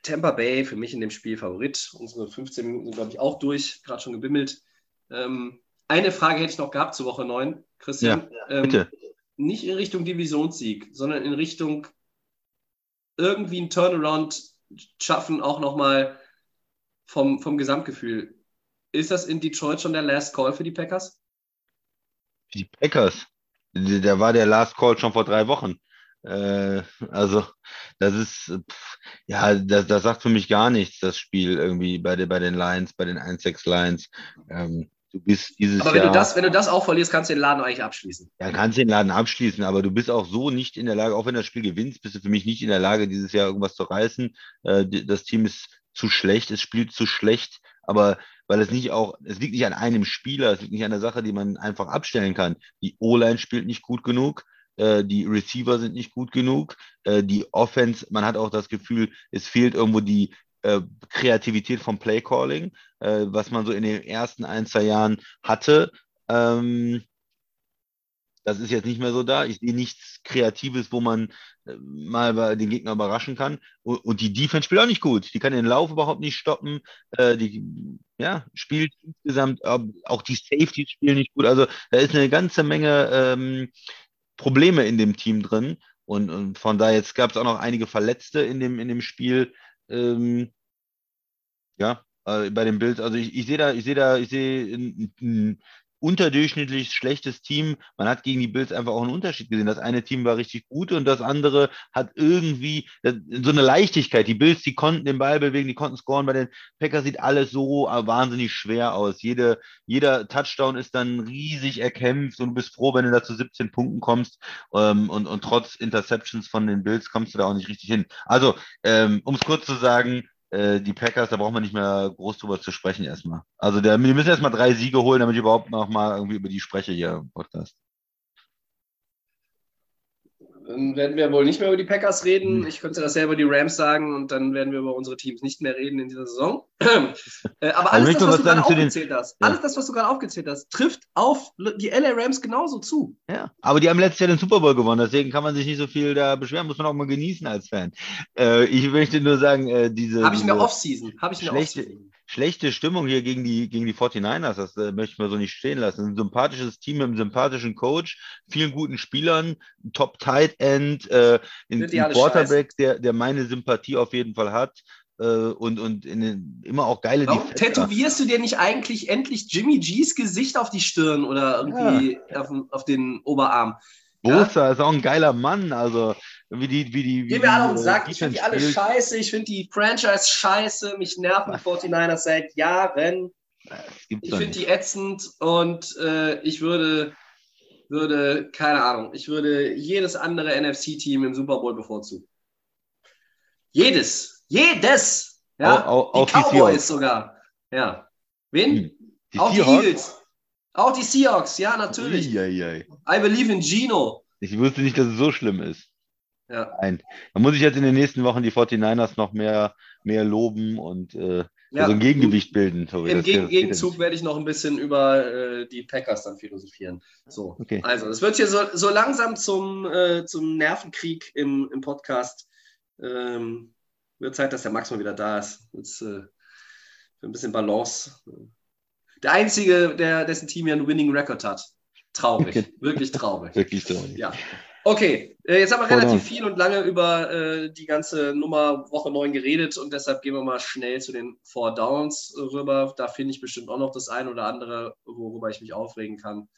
Tampa Bay für mich in dem Spiel Favorit. Unsere 15 Minuten sind, glaube ich, auch durch, gerade schon gebimmelt. Ähm, eine Frage hätte ich noch gehabt zur Woche 9, Christian. ähm, bitte. Nicht in Richtung Divisionssieg, sondern in Richtung irgendwie ein Turnaround schaffen, auch nochmal vom, vom Gesamtgefühl. Ist das in Detroit schon der Last Call für die Packers? Die Packers, da war der Last Call schon vor drei Wochen. Äh, also, das ist, pff, ja, das, das sagt für mich gar nichts, das Spiel irgendwie bei, den bei den Lions, bei den 1-6 Lions. Ähm, du bist dieses Aber wenn Jahr, du, das, wenn du das auch verlierst, kannst du den Laden eigentlich abschließen. ja, kannst den Laden abschließen, aber du bist auch so nicht in der Lage, auch wenn du das Spiel gewinnst, bist du für mich nicht in der Lage, dieses Jahr irgendwas zu reißen. Äh, das Team ist zu schlecht, es spielt zu schlecht, aber weil es nicht auch, es liegt nicht an einem Spieler, es liegt nicht an der Sache, die man einfach abstellen kann. Die O-Line spielt nicht gut genug, äh, die Receiver sind nicht gut genug, äh, die Offense, man hat auch das Gefühl, es fehlt irgendwo die äh, Kreativität vom Playcalling, äh, was man so in den ersten ein, zwei Jahren hatte. Ähm, das ist jetzt nicht mehr so da. Ich sehe nichts Kreatives, wo man äh, mal den Gegner überraschen kann. Und, die Defense spielt auch nicht gut. Die kann den Lauf überhaupt nicht stoppen. Äh, die ja, spielt insgesamt, auch die Safeties spielen nicht gut. Also da ist eine ganze Menge ähm, Probleme in dem Team drin. Und, und von daher, jetzt gab es auch noch einige Verletzte in dem, in dem Spiel. Ähm, ja, äh, bei den Bills, also ich, ich sehe da, ich sehe da, ich sehe unterdurchschnittlich schlechtes Team. Man hat gegen die Bills einfach auch einen Unterschied gesehen. Das eine Team war richtig gut und das andere hat irgendwie das, so eine Leichtigkeit. Die Bills, die konnten den Ball bewegen, die konnten scoren. Bei den Packers sieht alles so äh, wahnsinnig schwer aus. Jede, jeder Touchdown ist dann riesig erkämpft und du bist froh, wenn du da zu 17 Punkten kommst. Ähm, und, und trotz Interceptions von den Bills kommst du da auch nicht richtig hin. Also, ähm, um es kurz zu sagen, äh, die Packers, da braucht man nicht mehr groß drüber zu sprechen erstmal. Also der, die müssen erstmal drei Siege holen, damit ich überhaupt noch mal irgendwie über die spreche hier im Podcast. Dann werden wir wohl nicht mehr über die Packers reden. Hm. Ich könnte das selber die Rams sagen und dann werden wir über unsere Teams nicht mehr reden in dieser Saison. Äh, Aber Also alles das, was du gerade zu den- aufgezählt hast, Ja. alles das, was du gerade aufgezählt hast, trifft auf die LA Rams genauso zu. Ja, aber die haben letztes Jahr den Super Bowl gewonnen, deswegen kann man sich nicht so viel da beschweren, muss man auch mal genießen als Fan. Äh, ich möchte nur sagen, äh, diese, Habe ich diese Offseason. Habe ich in der schlechte- Offseason. Schlechte Stimmung hier gegen die, gegen die 49ers, das äh, möchte ich mal so nicht stehen lassen. Ein sympathisches Team mit einem sympathischen Coach, vielen guten Spielern, Top Tight End, äh, ein, Quarterback, der, der meine Sympathie auf jeden Fall hat. Äh, und und in immer auch geile Warum Defender. tätowierst du dir nicht eigentlich endlich Jimmy G's Gesicht auf die Stirn oder irgendwie auf, den- auf den Oberarm? Bosa ist auch ein geiler Mann. Also wie die, wie die, wie Gehen wir alle die, auf den äh, Sack. Ich finde die alle scheiße. Ich finde die Franchise scheiße. Mich nerven die 49ers seit Jahren. Gibt's Ich finde die ätzend und äh, ich würde, würde, keine Ahnung, ich würde jedes andere NFC-Team im Super Bowl bevorzugen. Jedes. Jedes. Ja, Au- au- die auch die Cowboys Seahawks. sogar. Ja. Wen? Hm. Die auch Seahawks? die Eagles. Auch die Seahawks, ja, natürlich. Uiuiui. I believe in Gino. Ich wusste nicht, dass es so schlimm ist. Ja. Nein. Da muss ich jetzt in den nächsten Wochen die 49ers noch mehr, mehr loben und äh, Ja. so ein Gegengewicht bilden. Tobi. Im ja Gegenzug werde ich noch ein bisschen über äh, die Packers dann philosophieren. So, Okay. also es wird hier so, so langsam zum, äh, zum Nervenkrieg im, im Podcast. Ähm, wird Zeit, dass der Max mal wieder da ist. Jetzt, äh, für ein bisschen Balance. Der Einzige, der, dessen Team ja einen Winning Record hat. Traurig, wirklich traurig. Wirklich traurig. Ja. Okay, äh, jetzt haben wir relativ viel und lange über äh, die ganze Nummer Woche 9 geredet und deshalb gehen wir mal schnell zu den Four Downs rüber. Da finde ich bestimmt auch noch das ein oder andere, worüber ich mich aufregen kann.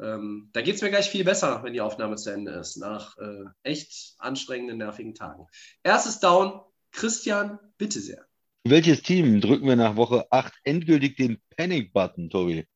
Ähm, da geht es mir gleich viel besser, wenn die Aufnahme zu Ende ist, nach äh, echt anstrengenden, nervigen Tagen. Erstes Down, Christian, bitte sehr. Welches Team drücken wir nach Woche 8 endgültig den Panic-Button, Tobi?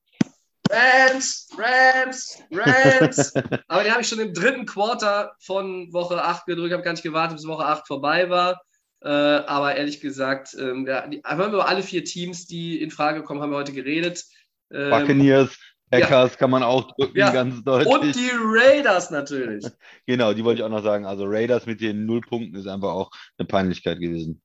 Rams, Rams, Rams. Aber den habe ich schon im dritten Quarter von Woche 8 gedrückt, habe gar nicht gewartet, bis Woche 8 vorbei war. Äh, aber ehrlich gesagt, ähm, ja, die, haben wir über alle vier Teams, die in Frage kommen, haben wir heute geredet. Ähm, Buccaneers, Packers kann man auch drücken, Ja. ganz deutlich. und die Raiders natürlich. Genau, die wollte ich auch noch sagen. Also Raiders mit den Nullpunkten ist einfach auch eine Peinlichkeit gewesen.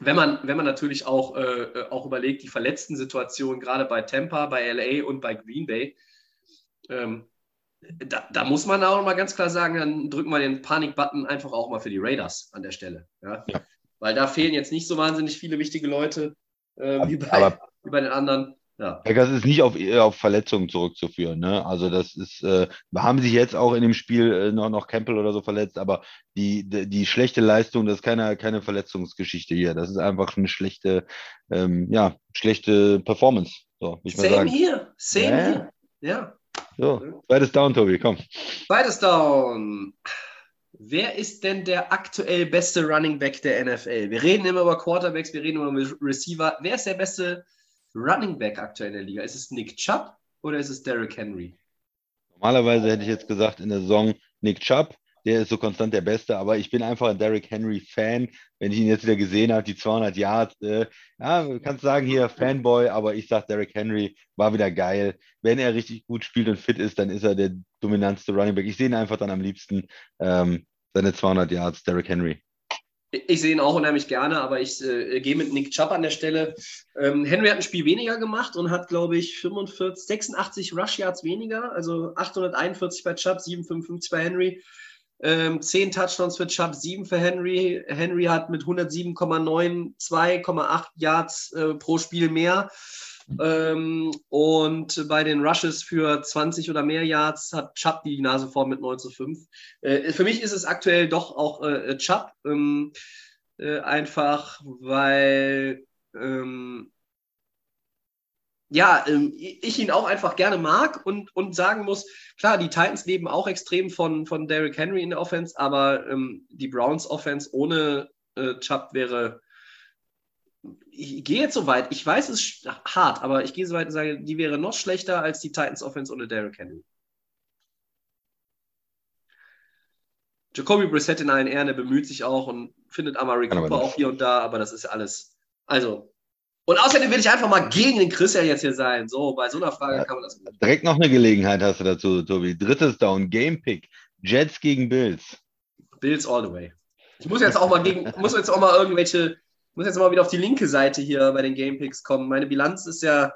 Wenn man, wenn man natürlich auch, äh, auch überlegt, die verletzten Situationen, gerade bei Tampa, bei LA und bei Green Bay, ähm, da, da muss man auch mal ganz klar sagen, dann drücken wir den Panik-Button einfach auch mal für die Raiders an der Stelle. Ja? Ja. Weil da fehlen jetzt nicht so wahnsinnig viele wichtige Leute äh, wie, bei, Aber wie bei den anderen. Ja. Packers ist nicht auf, auf Verletzungen zurückzuführen. Ne? Also das ist, äh, haben sich jetzt auch in dem Spiel äh, noch, noch Campbell oder so verletzt, aber die, die, die schlechte Leistung, das ist keine, keine Verletzungsgeschichte hier. Das ist einfach eine schlechte, ähm, ja, schlechte Performance. So, ich Same sagen. hier, same Ja. hier. Ja. So, zweites Down, Tobi, komm. Zweites Down. Wer ist denn der aktuell beste Running Back der NFL? Wir reden immer über Quarterbacks, wir reden immer über Receiver. Wer ist der beste Running Back aktuell in der Liga? Ist es Nick Chubb oder ist es Derrick Henry? Normalerweise hätte ich jetzt gesagt in der Saison Nick Chubb, der ist so konstant der Beste, aber ich bin einfach ein Derrick Henry Fan. Wenn ich ihn jetzt wieder gesehen habe, die 200 Yards, äh, ja, kannst sagen hier Fanboy, aber ich sage Derrick Henry war wieder geil. Wenn er richtig gut spielt und fit ist, dann ist er der dominantste Running Back. Ich sehe ihn einfach dann am liebsten ähm, seine 200 Yards, Derrick Henry. Ich sehe ihn auch unheimlich gerne, aber ich äh, gehe mit Nick Chubb an der Stelle. Ähm, Henry hat ein Spiel weniger gemacht und hat, glaube ich, 45, 86 Rush Yards weniger, also 841 bei Chubb, 755 bei Henry. Ähm, 10 Touchdowns für Chubb, 7 für Henry. Henry hat mit 107,9 2,8 Yards äh, pro Spiel mehr. Ähm, und bei den Rushes für 20 oder mehr Yards hat Chubb die Nase vorn mit 9 zu 5. Äh, für mich ist es aktuell doch auch äh, Chubb. Ähm, äh, einfach weil ähm, ja, ähm, ich ihn auch einfach gerne mag und, und sagen muss, klar, die Titans leben auch extrem von, von Derrick Henry in der Offense, aber ähm, die Browns Offense ohne äh, Chubb wäre, ich gehe jetzt so weit, ich weiß, es ist hart, aber ich gehe so weit und sage, die wäre noch schlechter als die Titans Offense ohne Derrick Henry. Jacoby Brissett in allen Ehren, er bemüht sich auch und findet Amari Cooper auch hier und da, aber das ist alles. Also. Und außerdem will ich einfach mal gegen den Christian jetzt hier sein. So, bei so einer Frage Ja. kann man das. Direkt noch eine Gelegenheit hast du dazu, Tobi. Drittes Down, Game Pick. Jets gegen Bills. Bills all the way. Ich muss jetzt auch mal gegen, muss jetzt auch mal irgendwelche, muss jetzt mal wieder auf die linke Seite hier bei den Game Picks kommen. Meine Bilanz ist ja,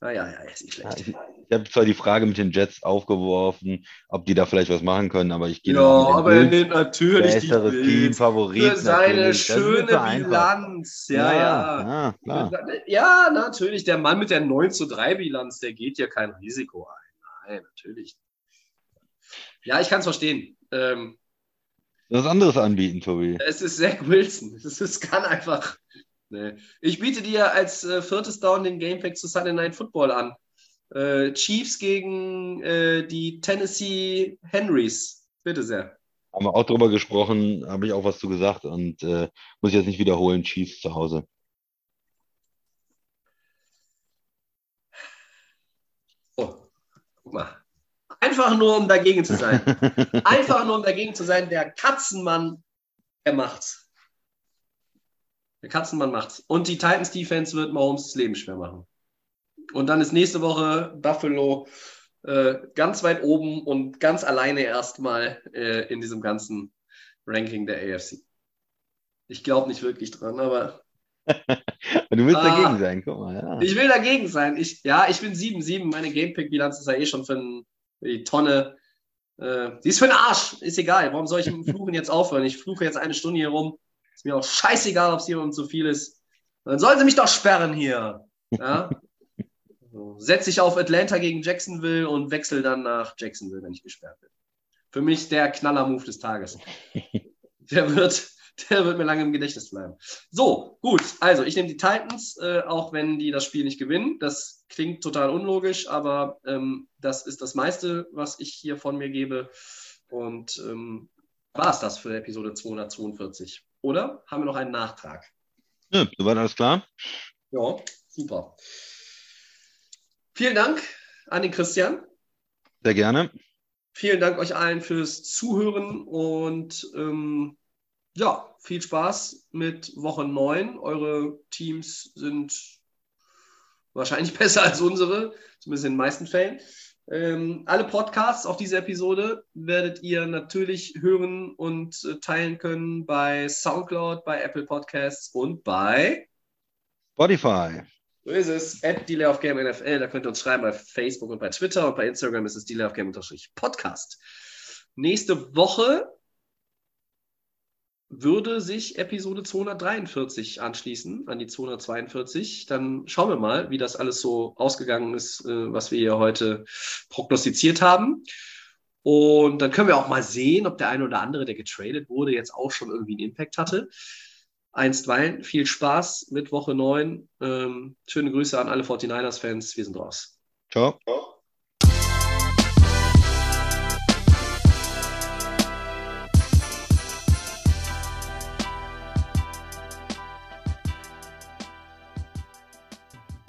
naja, ja, ist nicht Ja, schlecht. ich ich habe zwar die Frage mit den Jets aufgeworfen, ob die da vielleicht was machen können, aber ich gehe Ja, aber er Bills. nimmt natürlich die Besseres Team, Bills Favorit. für seine natürlich. Schöne. Bilanz. Ja, ja. ja. Ja, natürlich. Der Mann mit der 9 zu 3 Bilanz, der geht ja kein Risiko ein. Nein, natürlich. Ja, ich kann es verstehen. Ähm, Was anderes anbieten, Tobi. es ist Zach Wilson. Es ist, kann einfach. Nee. Ich biete dir als äh, viertes Down den Gamepack zu Sunday Night Football an. Äh, Chiefs gegen äh, die Tennessee Henrys. Bitte sehr. Haben wir auch drüber gesprochen, habe ich auch was zu gesagt und äh, muss ich jetzt nicht wiederholen. Chiefs zu Hause. Oh, guck mal. Einfach nur, um dagegen zu sein. Einfach nur, um dagegen zu sein. Der Katzenmann, der macht's. Der Katzenmann macht's. Und die Titans Defense wird Mahomes das Leben schwer machen. Und dann ist nächste Woche Buffalo äh, ganz weit oben und ganz alleine erstmal äh, in diesem ganzen Ranking der AFC. Ich glaube nicht wirklich dran, aber. du willst ah, dagegen sein, guck mal. Ja. Ich will dagegen sein. Ich, ja, ich bin 7-7. Meine Gamepick-Bilanz ist ja eh schon für, ein, für die Tonne. Äh, die ist für den Arsch. Ist egal. Warum soll ich mit dem Fluchen jetzt aufhören? Ich fluche jetzt eine Stunde hier rum. Ist mir auch scheißegal, ob es hier um zu viel ist. Dann sollen sie mich doch sperren hier. Ja? Setze ich auf Atlanta gegen Jacksonville und wechsle dann nach Jacksonville, wenn ich gesperrt bin. Für mich der Knaller-Move des Tages. Der wird, der wird mir lange im Gedächtnis bleiben. So, gut. Also, ich nehme die Titans, äh, auch wenn die das Spiel nicht gewinnen. Das klingt total unlogisch, aber ähm, das ist das meiste, was ich hier von mir gebe. Und ähm, war es das für Episode 242. Oder haben wir noch einen Nachtrag? Ja, soweit alles klar. Ja, super. Vielen Dank an den Christian. Sehr gerne. Vielen Dank euch allen fürs Zuhören und ähm, ja, viel Spaß mit Woche 9. Eure Teams sind wahrscheinlich besser als unsere, zumindest in den meisten Fällen. Ähm, alle Podcasts, auch diese Episode, werdet ihr natürlich hören und äh, teilen können bei Soundcloud, bei Apple Podcasts und bei Spotify. So ist es. At Delay of Game NFL. Da könnt ihr uns schreiben bei Facebook und bei Twitter und bei Instagram ist es Delay of Game Podcast. Nächste Woche würde sich Episode 243 anschließen an die 242. Dann schauen wir mal, wie das alles so ausgegangen ist, äh, was wir hier heute prognostiziert haben. Und dann können wir auch mal sehen, ob der eine oder andere, der getradet wurde, jetzt auch schon irgendwie einen Impact hatte. Einstweilen viel Spaß mit Woche 9. Ähm, schöne Grüße an alle 49ers-Fans. Wir sind raus. Ciao. Ciao.